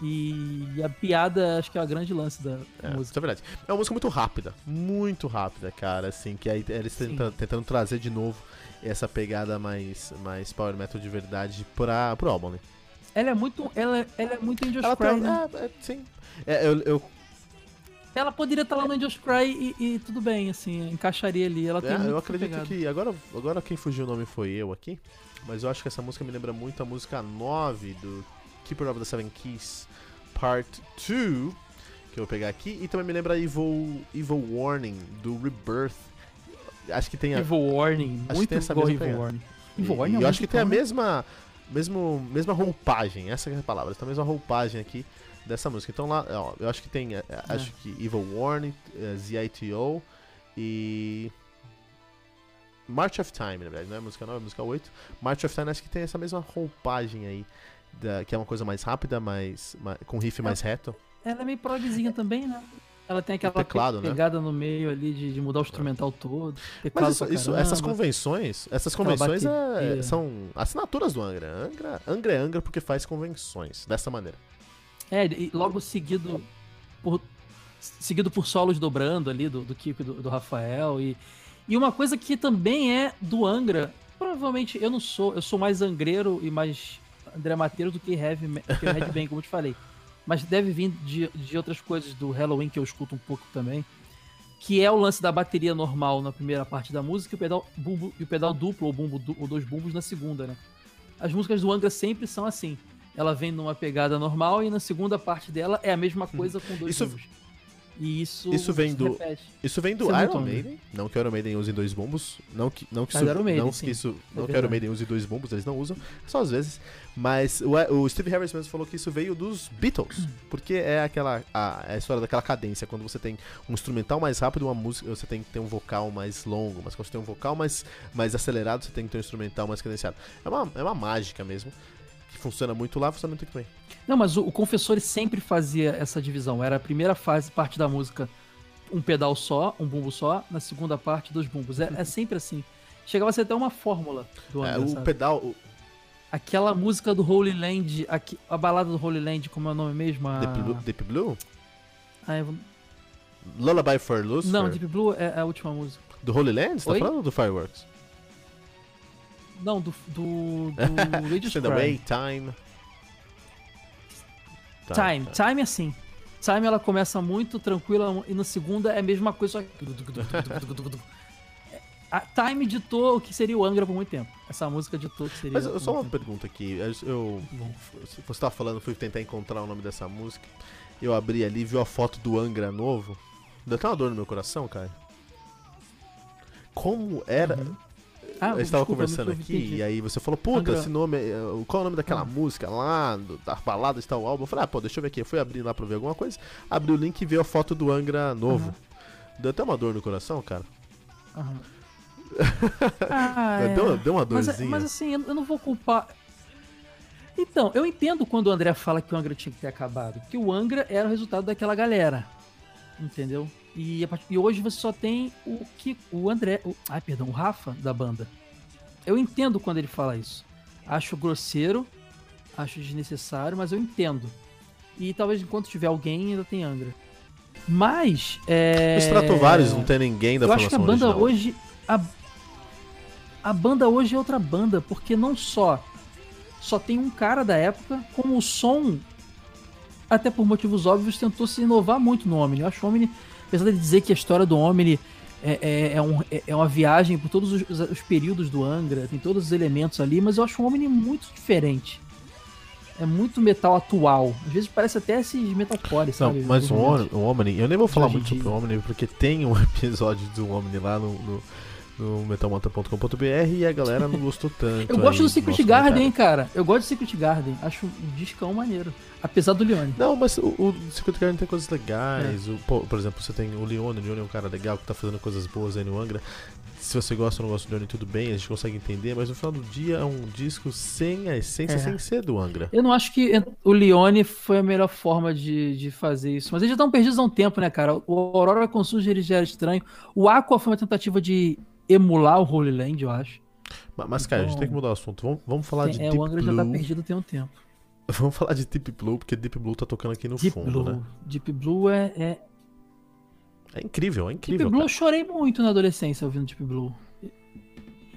E a piada, acho que é a grande lance da é, música. Isso é verdade. É uma música muito rápida, muito rápida, cara, assim, que aí eles tentam, tentando trazer de novo essa pegada mais, mais power metal de verdade pra, pro álbum, né? Ela é muito, ela, ela é muito Angels ela Cry, tá, né? é, é, sim. É, eu, eu, Ela poderia estar lá no Angels Cry e, e, tudo bem, assim, encaixaria ali. Ela tem é, eu acredito pegada. que agora, agora quem fugiu o nome foi eu aqui, mas eu acho que essa música me lembra muito a música 9 do Keeper of the Seven Keys Part 2, que eu vou pegar aqui, e também me lembra Evil, Evil Warning, do Rebirth. Acho que tem a. Evil Warning, acho muito tem essa mesma Evil Warning. Evil Warning e, é eu acho que tem a mesma, mesmo, mesma roupagem, essa é a palavra, tem a mesma roupagem aqui dessa música. Então lá, ó, eu acho que tem, é. acho que Evil Warning, uh, ZITO e March of Time, na verdade, não é música 9, é música 8. March of Time acho que tem essa mesma roupagem aí da, que é uma coisa mais rápida, mais, mais com riff mais reto. Ela é meio progzinha também, né? Ela tem aquela teclado, né? pegada né? no meio ali de, de, mudar o instrumental todo. Mas isso, isso, essas convenções, essas convenções é, são assinaturas do Angra. Angra. Angra é Angra porque faz convenções dessa maneira. É, e logo seguido por seguido por solos dobrando ali do, do e do, do Rafael e e uma coisa que também é do Angra, provavelmente eu não sou, eu sou mais angreiro e mais André Mateus do que Heavy, que Red Bang, como eu te falei. (laughs) Mas deve vir de, de outras coisas do Halloween que eu escuto um pouco também. Que é o lance da bateria normal na primeira parte da música e o pedal, bumbo, e o pedal duplo ou, bumbo, ou dois bumbos na segunda, né? As músicas do Angra sempre são assim. Ela vem numa pegada normal e na segunda parte dela é a mesma coisa com dois Isso... bumbos. E isso, isso vem do repete. Isso vem do Iron Maiden, não que o Iron Maiden use dois bombos, não que não que isso, Maiden, não que isso, é não que o Iron Maiden use dois bombos, eles não usam, só às vezes. Mas o, o Steve Harris mesmo falou que isso veio dos Beatles, (clears throat) porque é aquela a, a, história daquela cadência, quando você tem um instrumental mais rápido, uma música, você tem que ter um vocal mais longo, mas quando você tem um vocal mais mais acelerado, você tem que ter um instrumental mais cadenciado. É uma é uma mágica mesmo que funciona muito lá, funciona muito aqui também. Não, mas o, o Confessor sempre fazia essa divisão. Era a primeira fase, parte da música, um pedal só, um bumbo só. Na segunda parte, dois bumbos. É, é sempre assim. Chegava a ser até uma fórmula do É, o sabe? pedal. o Aquela música do Holy Land, aqui, a balada do Holy Land, como é o nome mesmo? A... Deep, Blue, Deep Blue? Ah, eu Lullaby for Lucifer? Não, Deep Blue é a última música. Do Holy Land? Você tá Oi? falando do Fireworks? Não, do. do. do Radius. Away, Time. Tá, Time, tá. time é assim. Time ela começa muito tranquila e na segunda é a mesma coisa, só que. A Time ditou o que seria o Angra por muito tempo. Essa música ditou o que seria. Mas eu- só uma tempo. pergunta aqui. Eu, você tava falando, fui tentar encontrar o nome dessa música. Eu abri ali, vi a foto do Angra novo. Deu até uma dor no meu coração, cara. Como era. Uhum. Ah, eu estava desculpa, conversando aqui entendi. e aí você falou, puta, esse nome. é- Qual é o nome daquela Ah. música lá, do- da balada está o álbum? Eu falei, ah, pô, deixa eu ver aqui. Eu fui abrir lá pra ver alguma coisa. Abri o link e vi a foto do Angra novo. Aham. Deu até uma dor no coração, cara. Aham. (laughs) Ah, é. Deu, deu uma Mas, dorzinha. mas assim, eu eu não vou culpar. Então, eu entendo quando o André fala que o Angra tinha que ter acabado. Porque o Angra era o resultado daquela galera. Entendeu? E, part- e hoje você só tem o que o André. O, ai, perdão, o Rafa da banda. Eu entendo quando ele fala isso. Acho grosseiro, acho desnecessário, mas eu entendo. E talvez enquanto tiver alguém ainda tem Angra. Mas. É... Os Stratovarius não tem ninguém da Eu acho que a banda original. hoje. A, a banda hoje é outra banda, porque não só só tem um cara da época, como o som, até por motivos óbvios, tentou se inovar muito no Omni. Eu acho o Omni, apesar de dizer que a história do Omni é, é, é, um- é- é uma viagem por todos os, os períodos do Angra, tem todos os elementos ali, mas eu acho o Omni muito diferente. É muito metal atual. Às vezes parece até esses metalcore, Não, sabe? mas o, o Omni, eu nem vou falar muito sobre o Omni, porque tem um (laughs) episódio do Omni lá no, no, no metalmantra.com.br e a galera não gostou (laughs) tanto. Eu gosto aí do Secret Garden, cara. Eu gosto do Secret Garden. Acho um discão maneiro. Apesar do Leone. Não, mas o, o Secret Garden tem coisas É. legais. O, pô, por exemplo, você tem o Leone, o Leone é um cara legal que tá fazendo coisas boas aí no Angra. Se você gosta ou não gosta do Leone, tudo bem, a gente consegue entender, mas no final do dia é um disco sem a essência, É. sem ser do Angra. Eu não acho que o Leone foi a melhor forma de, de fazer isso. Mas eles já estão perdidos há um tempo, né, cara? O Aurora com Surge ele já era estranho. O Aqua foi uma tentativa de emular o Holy Land, eu acho. Ma- Mas, cara, a gente Então- tem que mudar o assunto. Vamos, vamos falar de é, Deep o Angra Blue. já tá perdido tem um tempo. (laughs) Vamos falar de Deep Blue, porque Deep Blue tá tocando aqui no Deep fundo, Blue. né? Deep Blue é, é. É incrível, é Deep incrível. Blue eu cara. chorei muito na adolescência ouvindo Deep Blue.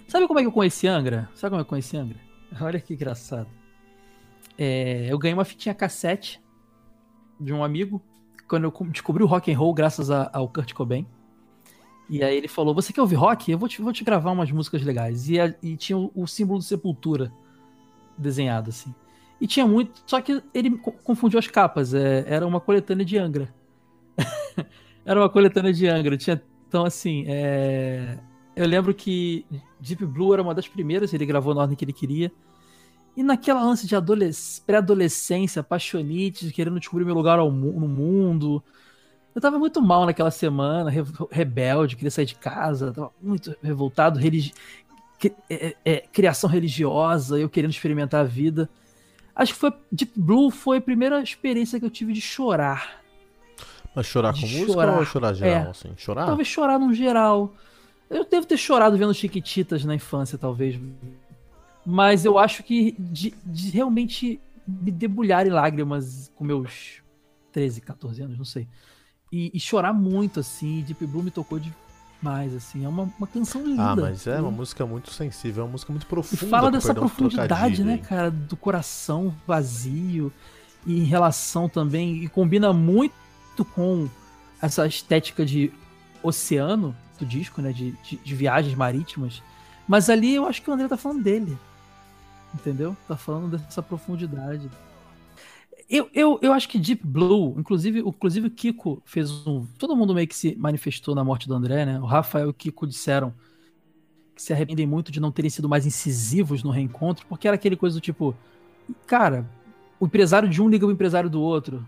Sabe como é que eu conheci Angra? Sabe como é que eu conheci Angra? (laughs) Olha que engraçado. É, eu ganhei uma fitinha cassete de um amigo quando eu descobri o rock and roll graças a- ao Kurt Cobain. E aí ele falou: Você quer ouvir rock? Eu vou te, vou te gravar umas músicas legais. E, a- e tinha o, o símbolo de Sepultura desenhado assim. E tinha muito. Só que ele co- confundiu as capas. é, era uma coletânea de Angra. (laughs) era uma coletânea de Angra. Tinha, então, assim. é, eu lembro que Deep Blue era uma das primeiras, ele gravou na ordem que ele queria. E naquela lance de adolesc- pré-adolescência, apaixonite, querendo descobrir meu lugar no mundo. Eu tava muito mal naquela semana, re- rebelde, queria sair de casa, tava muito revoltado, religi- cri- é, é, criação religiosa, eu querendo experimentar a vida. Acho que foi Deep Blue foi a primeira experiência que eu tive de chorar. Mas chorar com de música chorar. ou chorar geral, É. assim? Chorar? Talvez chorar num geral. Eu devo ter chorado vendo Chiquititas na infância, talvez. Mas eu acho que de, de realmente me debulhar em lágrimas com meus 13, 14 anos, não sei. E, e chorar muito, assim. Deep Blue me tocou demais, assim. É uma, uma canção linda. Ah, mas é uma E- música muito sensível, é uma música muito E profunda. fala com dessa profundidade, né, cara? Do coração vazio. E em relação também. E combina muito com essa estética de oceano do disco, né? De, de, de viagens marítimas. Mas ali eu acho que o André tá falando dele. Entendeu? Tá falando dessa profundidade. Eu, eu, eu acho que Deep Blue, inclusive, inclusive o Kiko fez um. Todo mundo meio que se manifestou na morte do André, né? O Rafael e o Kiko disseram que se arrependem muito de não terem sido mais incisivos no reencontro, porque era aquele coisa do tipo, cara, o empresário de um liga o empresário do outro.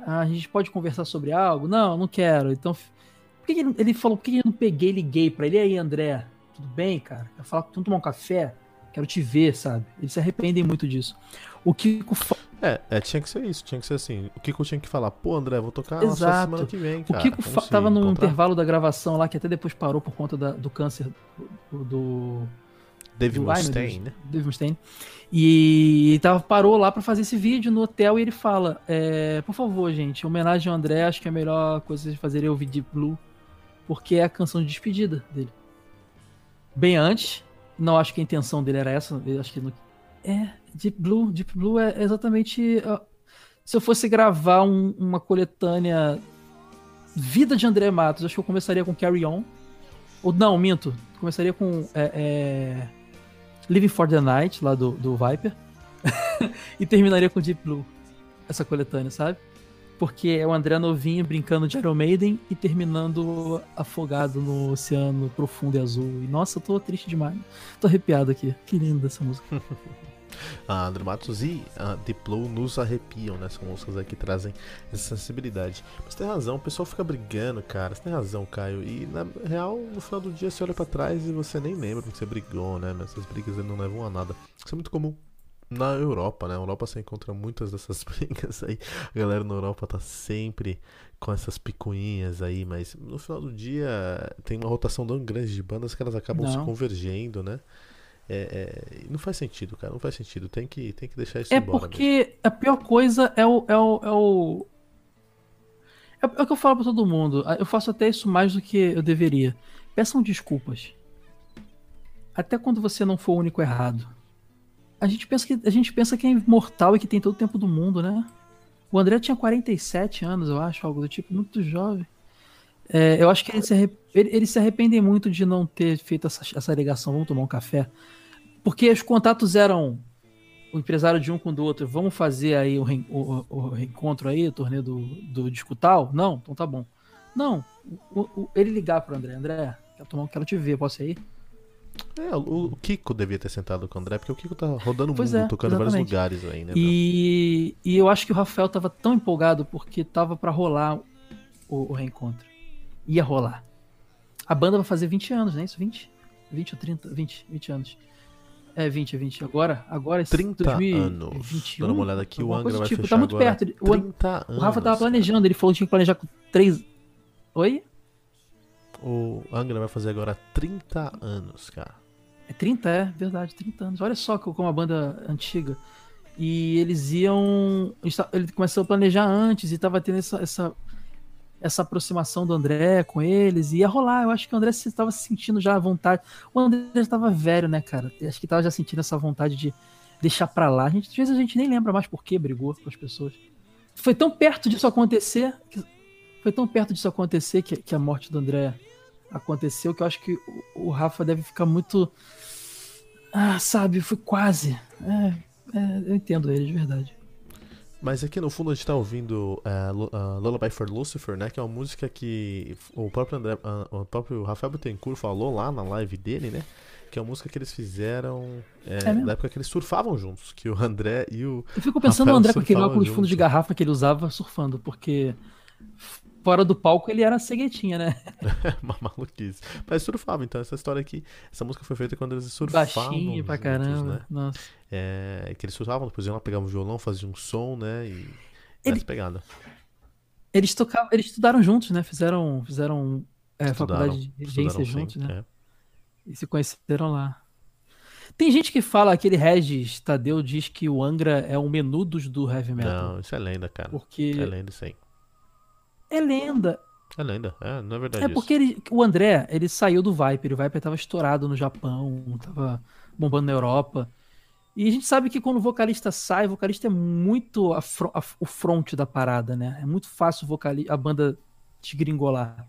Ah, a gente pode conversar sobre algo? Não, não quero. Então, por que, ele, ele falou, por que, eu não peguei e liguei pra ele? E aí, André, tudo bem, cara? Eu falar, vamos tomar um café? quero te ver, sabe? Eles se arrependem muito disso. O Kiko é, é, tinha que ser isso, tinha que ser assim. O Kiko tinha que falar, pô, André, vou tocar Exato. na semana que vem, cara. O Kiko fa tava no intervalo da gravação lá, que até depois parou por conta da, do câncer do... do Dave Mustaine, né? Dave Mustaine. E tava, parou lá para fazer esse vídeo no hotel e ele fala, é, por favor, gente, homenagem ao André, acho que é a melhor coisa de fazer é ouvir Deep Blue, porque é a canção de despedida dele. Bem antes, não acho que a intenção dele era essa, acho que é, Deep Blue. Deep Blue é exatamente. Se eu fosse gravar um, uma coletânea Vida de André Matos, acho que eu começaria com Carry On. Ou não, minto. Começaria com é, é, Living for the Night, lá do, do Viper. (laughs) e terminaria com Deep Blue. Essa coletânea, sabe? Porque é o André novinho brincando de Iron Maiden e terminando afogado no oceano profundo e azul. E nossa, eu tô triste demais. Tô arrepiado aqui. Que linda essa música. (laughs) a André Matos e a Diplo nos arrepiam, né? São músicas aí que trazem essa sensibilidade. Mas tem razão, o pessoal fica brigando, cara. Você tem razão, Caio. E na real, no final do dia você olha para trás e você nem lembra porque você brigou, né? Mas essas brigas não levam a nada. Isso é muito comum na Europa, né? Na Europa você encontra muitas dessas (laughs) brigas aí. A galera na Europa tá sempre com essas picuinhas aí, mas no final do dia tem uma rotação tão grande de bandas que elas acabam não. se convergendo, né? É, é, não faz sentido, cara. Não faz sentido. Tem que, tem que deixar isso é embora. É porque mesmo. a pior coisa é o. É o, é o... É, é o que eu falo pra todo mundo. Eu faço até isso mais do que eu deveria. Peçam desculpas. Até quando você não for o único errado. A gente pensa que, a gente pensa que é imortal e que tem todo o tempo do mundo, né? O André tinha 47 anos, eu acho, algo do tipo, muito jovem. É, eu acho que eles se, arrep... eles se arrependem muito de não ter feito essa, essa ligação. Vamos tomar um café. Porque os contatos eram o empresário de um com o do outro, vamos fazer aí o, re, o, o reencontro aí, o torneio do, do Discutal? Não? Então tá bom. Não, o, ele ligar pro André, André, quero, tomar, quero te ver, posso ir? É, o, Kiko devia ter sentado com o André, porque o Kiko tá rodando o mundo, é, tocando em vários lugares aí, né? E, e eu acho que o Rafael tava tão empolgado porque tava para rolar o, o, reencontro. Ia rolar. A banda vai fazer 20 anos, né? Isso? 20? 20 ou 30? 20, 20 anos. É 20, é 20. Agora, agora 30 anos. Dando uma olhada aqui, o Angra vai tipo, tá muito perto. O, o Rafa tava planejando, ele falou que tinha que planejar com 3. Oi? O Angra vai fazer agora 30 anos, cara. É 30, é, verdade, 30 anos. Olha só como uma banda antiga. E eles iam. Ele começou a planejar antes e tava tendo essa, essa essa aproximação do André com eles, ia rolar. Eu acho que o André estava se sentindo já à vontade. O André estava velho, né, cara? Acho que estava já sentindo essa vontade de deixar pra lá. A gente, às vezes a gente nem lembra mais por que brigou com as pessoas. Foi tão perto disso acontecer. Que, foi tão perto disso acontecer que, que a morte do André aconteceu que eu acho que o, o Rafa deve ficar muito. Ah, sabe, foi quase. É, é, eu entendo ele de verdade. Mas aqui no fundo a gente tá ouvindo uh, uh, Lullaby for Lucifer, né? Que é uma música que o próprio, André, uh, o próprio Rafael Bittencourt falou lá na live dele, né? Que é uma música que eles fizeram é, é na época que eles surfavam juntos. Que o André e o. Eu fico pensando Rafael no André com aquele óculos de fundo de garrafa que ele usava surfando, porque fora do palco ele era ceguetinha, né? (laughs) Uma maluquice. Mas surfava, então essa história aqui, essa música foi feita quando eles surfavam. Baixinho pra caramba. Né? Nossa. É, que eles surfavam, depois iam lá, pegavam um violão, faziam um som, né? E Ele... pegada. Eles tocavam, eles estudaram juntos, né? Fizeram, fizeram é, faculdade de regência juntos, sim, né? É. E se conheceram lá. Tem gente que fala, aquele Regis Tadeu diz que o Angra é o menudos do heavy metal. Não, isso é lenda, cara. Porque... É lenda, sim. É lenda. É lenda, é, não é verdade. É porque ele, o André, ele saiu do Viper. O Viper tava estourado no Japão, tava bombando na Europa. E a gente sabe que quando o vocalista sai, o vocalista é muito a, a, o front da parada, né? É muito fácil a banda gringolar.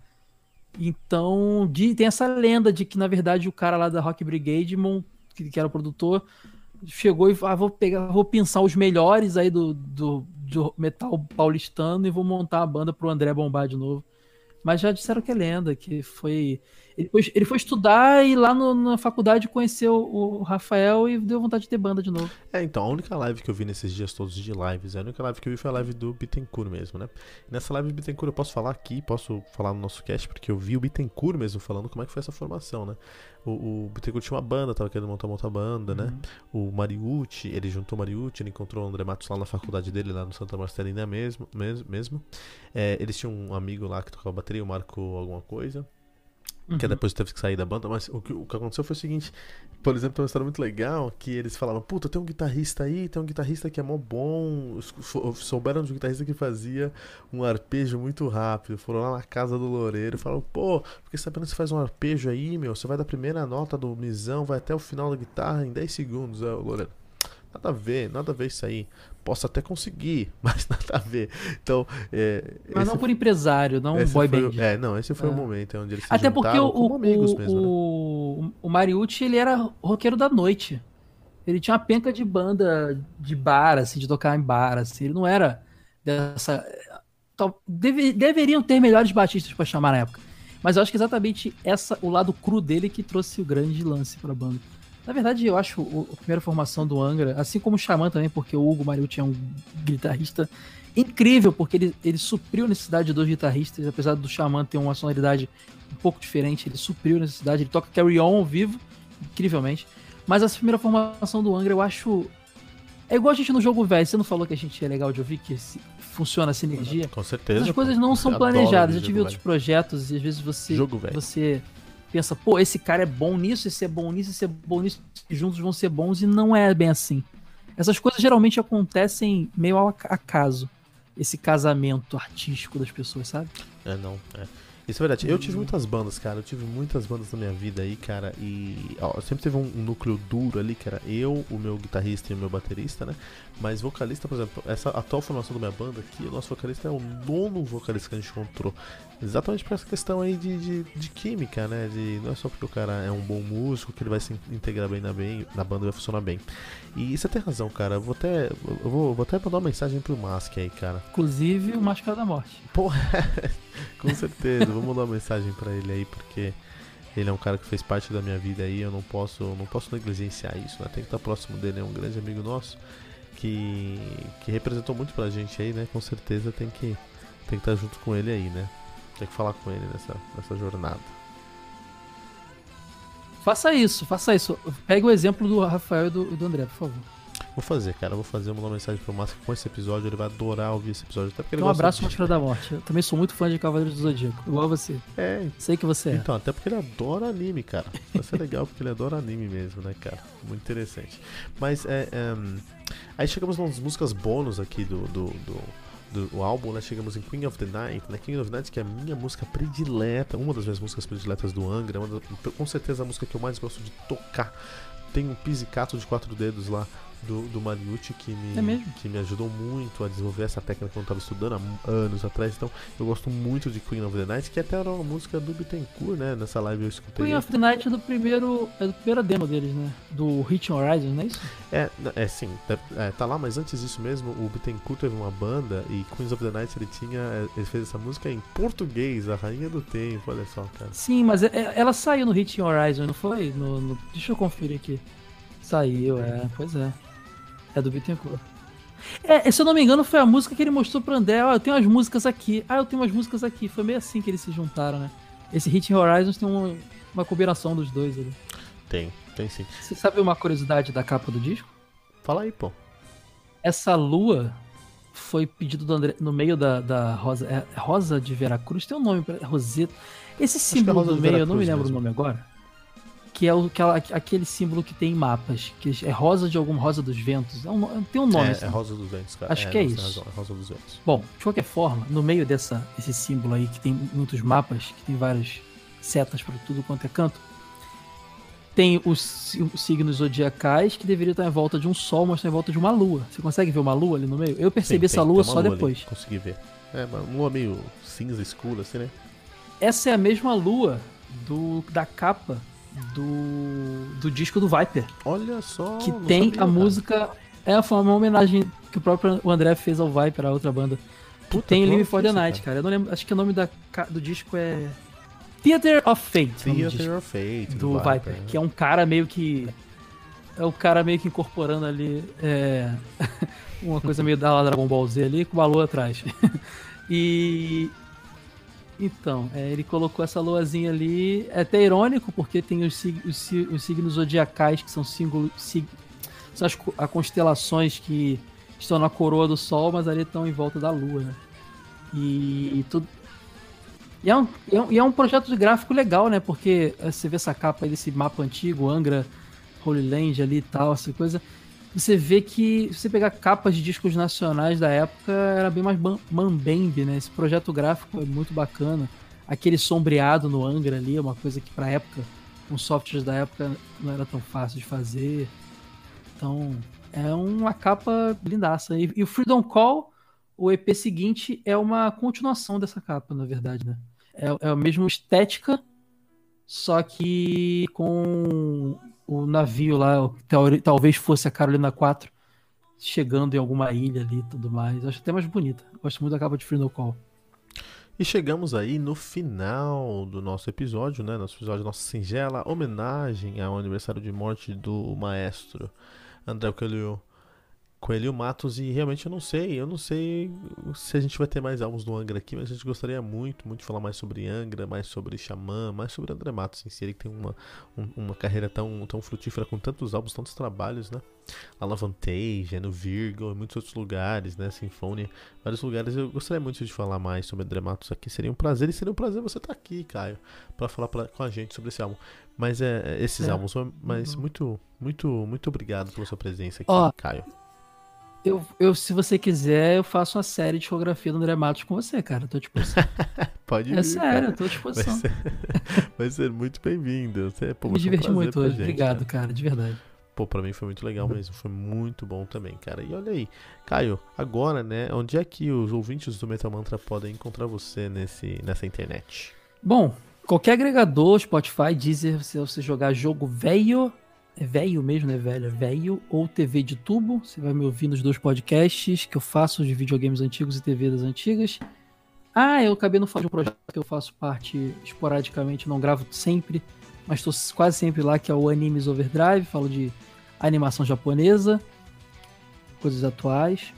Então, de, tem essa lenda de que, na verdade, o cara lá da Rock Brigade, que, que era o produtor, chegou e ah, vou pegar, vou pensar os melhores aí do, do, do, metal paulistano e vou montar a banda pro André bombar de novo. Mas já disseram que é lenda, que foi. Ele foi, ele foi estudar e lá no, na faculdade conheceu o Rafael e deu vontade de ter banda de novo. É, então, a única live que eu vi nesses dias todos de lives, a única live que eu vi foi a live do Bittencourt mesmo, né? E nessa live do Bittencourt eu posso falar aqui, posso falar no nosso cast, porque eu vi o Bittencourt mesmo falando como é que foi essa formação, né? O, o Bittencourt tinha uma banda, tava querendo montar uma outra banda, né? Uhum. O Mariucci, ele juntou o Mariucci, ele encontrou o André Matos lá na faculdade dele, lá no Santa Marcelina mesmo. mesmo, mesmo. É, eles tinham um amigo lá que tocava bateria, o Marco alguma coisa. Que Uhum. depois teve que sair da banda, mas o que, o que aconteceu foi o seguinte: por exemplo, tem uma história muito legal que eles falavam, puta, tem um guitarrista aí, tem um guitarrista que é mó bom. Sou- Souberam de um guitarrista que fazia um arpejo muito rápido. Foram lá na casa do Loureiro e falaram, pô, fiquei sabendo que você faz um arpejo aí, meu. Você vai da primeira nota do misão, vai até o final da guitarra em 10 segundos. É, o Loureiro. Nada a ver, nada a ver isso aí. Posso até conseguir, (laughs) mas nada a ver. Então, é, Mas não por empresário, não boy o- band. É, não, esse foi o É. momento onde eles se Até porque o, como o, amigos o, mesmo, né? o, o Mariucci, ele era roqueiro da noite. Ele tinha uma penca de banda de bar, assim, de tocar em bar, assim. Ele não era dessa... deve- deveriam ter melhores batistas pra chamar na época. Mas eu acho que exatamente essa, o lado cru dele que trouxe o grande lance pra banda. Na verdade, eu acho a primeira formação do Angra, assim como o Xamã também, porque o Hugo Mariucci é um guitarrista incrível, porque ele, ele supriu a necessidade de dois guitarristas, apesar do Xamã ter uma sonoridade um pouco diferente, ele supriu a necessidade, ele toca Carry On ao vivo, incrivelmente. Mas essa primeira formação do Angra eu acho. É igual a gente no jogo velho, você não falou que a gente é legal de ouvir, que funciona a sinergia. Com certeza. Essas coisas não são planejadas. Eu tive outros velho. projetos e às vezes você, Jogo velho. você pensa, pô, esse cara é bom nisso, esse é bom nisso, esse é bom nisso, juntos vão ser bons e não é bem assim. Essas coisas geralmente acontecem meio ao ac- acaso. Esse casamento artístico das pessoas, sabe? É, não, é. Isso é verdade. Eu tive muitas bandas, cara. Eu tive muitas bandas na minha vida aí, cara. E ó, sempre teve um, um núcleo duro ali, que era eu, o meu guitarrista e o meu baterista, né? Mas vocalista, por exemplo, essa atual formação da minha banda aqui, o nosso vocalista é o nono vocalista que a gente encontrou. Exatamente por essa questão aí de, de, de química, né? De, não é só porque o cara é um bom músico que ele vai se integrar bem na, bem, na banda e vai funcionar bem. E você tem razão, cara. Eu vou até, eu vou, vou até mandar uma mensagem pro Mask aí, cara. Inclusive o Máscara da Morte. Porra, (laughs) com certeza. Vou mandar uma mensagem pra ele aí, porque ele é um cara que fez parte da minha vida aí. Eu não posso, não posso negligenciar isso, né? Tem que estar próximo dele, é um grande amigo nosso que, que representou muito pra gente aí, né? Com certeza tem que, tem que estar junto com ele aí, né? Tem que falar com ele nessa, nessa jornada. Faça isso, faça isso. Pegue o exemplo do Rafael e do, do André, por favor. Vou fazer, cara. Vou fazer, mandar uma mensagem pro Márcio com esse episódio. Ele vai adorar ouvir esse episódio. Até porque ele Então, um gosta abraço. Máscara da Morte. Eu também sou muito fã de Cavaleiros do Zodíaco, igual você. É, Sei que você é. Então, até porque ele adora anime, cara. Vai ser legal porque ele adora anime mesmo, né, cara? Muito interessante. Mas é. é, aí chegamos nas músicas bônus aqui do, do, do, do álbum, né? Chegamos em Queen of the Night, né? Queen of the Night, que é a minha música predileta, uma das minhas músicas prediletas do Angra, uma da- com certeza a música que eu mais gosto de tocar. Tem um pizzicato de quatro dedos lá do, do Mariucci que me, É que me ajudou muito a desenvolver essa técnica quando eu tava estudando há anos atrás. Então eu gosto muito de Queen of the Night, que até era uma música do Bittencourt, né? Nessa live eu escutei. Queen of the Night é do primeiro. É do primeiro demo deles, né? Do Hit Horizon, não é isso? É, é sim, tá, é, tá lá, mas antes disso mesmo, o Bittencourt teve uma banda e Queens of the Night ele tinha. é, Ele fez essa música em português, a rainha do tempo, olha só, cara. Sim, mas é- é- ela saiu no Hit Horizon, não foi? No, no- deixa eu conferir aqui. Saiu, é, pois é. É do Bittencourt. É, se eu não me engano, foi a música que ele mostrou pro André. Ó, eu tenho umas músicas aqui. Ah, eu tenho umas músicas aqui. Foi meio assim que eles se juntaram, né? Esse Hit Horizons tem um- uma combinação dos dois ali. Tem, tem sim. Você sabe uma curiosidade da capa do disco? Fala aí, pô. Essa lua foi pedido do André no meio da, da Rosa. É Rosa de Veracruz? Tem um nome pra. Roseta. Esse é símbolo Rosa do meio, eu não me Veracruz lembro mesmo. o nome agora. Que é o, aquela- aquele símbolo que tem em mapas. Que é rosa de alguma rosa dos ventos. É um tem um nome. é, assim. é Rosa dos Ventos, cara. Acho que é você tem isso. razão, é Rosa dos Ventos. Bom, de qualquer forma, no meio dessa, desse símbolo aí, que tem muitos mapas, que tem várias setas para tudo quanto é canto, tem os os signos zodiacais que deveriam estar em volta de um sol, mas estão em volta de uma lua. Você consegue ver uma lua ali no meio? Eu percebi Sim, essa tem- lua tem uma só ali, depois. consegui ver. É, uma lua meio cinza escura, assim, né? Essa é a mesma lua do, da capa do, do disco do Viper, Olha só. que tem sabia, a cara. música. É, foi uma homenagem que o próprio o André fez ao Viper, a outra banda. Que Puta, tem Live for the Night, cara. Eu não lembro. Acho que o nome da, do disco é. Theater of Fate. o do Theater of Fate. do Viper, que é um cara meio que. É o cara meio que incorporando ali é, (laughs) uma coisa meio da Dragon Ball Z ali com uma lua atrás. (laughs) e. Então, é, ele colocou essa luazinha ali. É até irônico, porque tem os, os, os signos zodiacais, que são símbolos. Sig são as, as, constelações que estão na coroa do Sol, mas ali estão em volta da Lua, né? E, e tudo. E é, um, e, é um, é projeto de gráfico legal, né? Porque é, você vê essa capa aí desse mapa antigo, Angra, Holy Land ali e tal, essa coisa você vê que se você pegar capas de discos nacionais da época, era bem mais mambembe, né? Esse projeto gráfico é muito bacana. Aquele sombreado no Angra ali é uma coisa que pra época, com softwares da época, não era tão fácil de fazer. Então, é uma capa lindaça. E, e o Freedom Call, o EP seguinte, é uma continuação dessa capa, na verdade, né? É, é a mesma estética, só que com o navio lá, talvez fosse a Carolina 4, chegando em alguma ilha ali e tudo mais. Acho até mais bonita. Gosto muito da capa de Free No Call. E chegamos aí no final do nosso episódio, né? Nosso episódio, nossa singela homenagem ao aniversário de morte do maestro André Coelho Coelho Matos e realmente eu não sei, eu não sei se a gente vai ter mais álbuns do Angra aqui, mas a gente gostaria muito, muito de falar mais sobre Angra, mais sobre Xamã, mais sobre André Matos em si, ele tem uma, um, uma carreira tão, tão frutífera com tantos álbuns, tantos trabalhos, né? A Lavantage, no Virgo, em muitos outros lugares, né? Sinfonia, vários lugares. Eu gostaria muito de falar mais sobre André Matos aqui, seria um prazer e seria um prazer você estar aqui, Caio, para falar pra, com a gente sobre esse álbum. Mas é, é esses é. álbuns, mas uhum. muito, muito, muito obrigado pela sua presença aqui, Caio. Eu, eu, se você quiser, eu faço uma série de fotografia do André Matos com você, cara. Tô à disposição. (laughs) Pode ir. É sério, eu tô à disposição. Vai ser, (laughs) vai ser muito bem-vindo. Me diverti um muito hoje. Gente, Obrigado, cara. cara, de verdade. Pô, pra mim foi muito legal mesmo. Foi muito bom também, cara. E olha aí, Caio, agora, né? Onde é que os ouvintes do Metal Mantra podem encontrar você nesse, nessa internet? Bom, qualquer agregador, Spotify, Deezer, se você jogar jogo velho é velho mesmo, né, velho? É velho ou TV de tubo. Você vai me ouvir nos dois podcasts que eu faço de videogames antigos e TV das antigas. Ah, eu acabei não falando de um projeto que eu faço parte esporadicamente, não gravo sempre, mas estou quase sempre lá, que é o Animes Overdrive. Falo de animação japonesa, coisas atuais.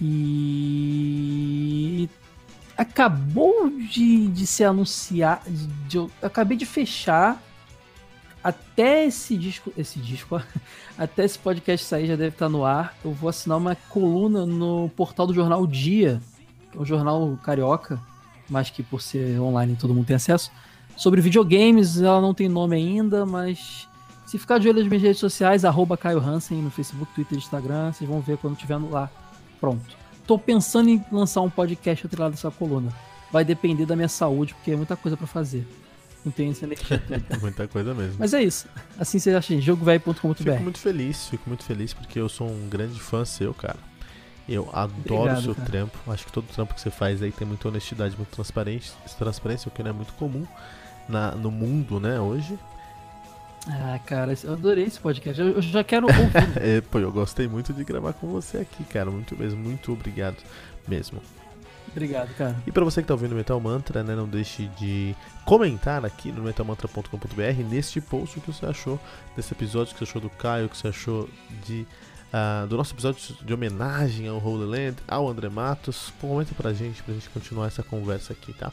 E acabou de, de ser anunciado. De, de, acabei de fechar até esse disco, esse disco, (laughs) até esse podcast sair já deve estar no ar. Eu vou assinar uma coluna no portal do jornal Dia, que é um jornal carioca, mas que por ser online todo mundo tem acesso, sobre videogames. Ela não tem nome ainda, mas se ficar de olho nas minhas redes sociais, arroba Caio Hansen no Facebook, Twitter Instagram, vocês vão ver quando estiver lá. Pronto. Tô pensando em lançar um podcast atrelado dessa coluna. Vai depender da minha saúde, porque é muita coisa para fazer. Não tem essa energia (laughs) Muita coisa mesmo. Mas é isso. Assim você acha jogovelho.com.br. Fico muito feliz, fico muito feliz porque eu sou um grande fã seu, cara. Eu adoro Obrigado, o seu cara. trampo. Acho que todo trampo que você faz aí tem muita honestidade, muita transparência, transparência o que não é muito comum na, no mundo, né, hoje. Ah, cara, eu adorei esse podcast. Eu, já quero ouvir. (laughs) é, pô, eu gostei muito de gravar com você aqui, cara. Muito mesmo, muito obrigado mesmo. Obrigado, cara. E para você que tá ouvindo Metal Mantra, né, não deixe de comentar aqui no metalmantra.com.br neste post o que você achou desse episódio, o que você achou do Caio, o que você achou de uh, do nosso episódio de homenagem ao Holy Land, ao André Matos. Comenta pra gente, pra gente continuar essa conversa aqui, tá?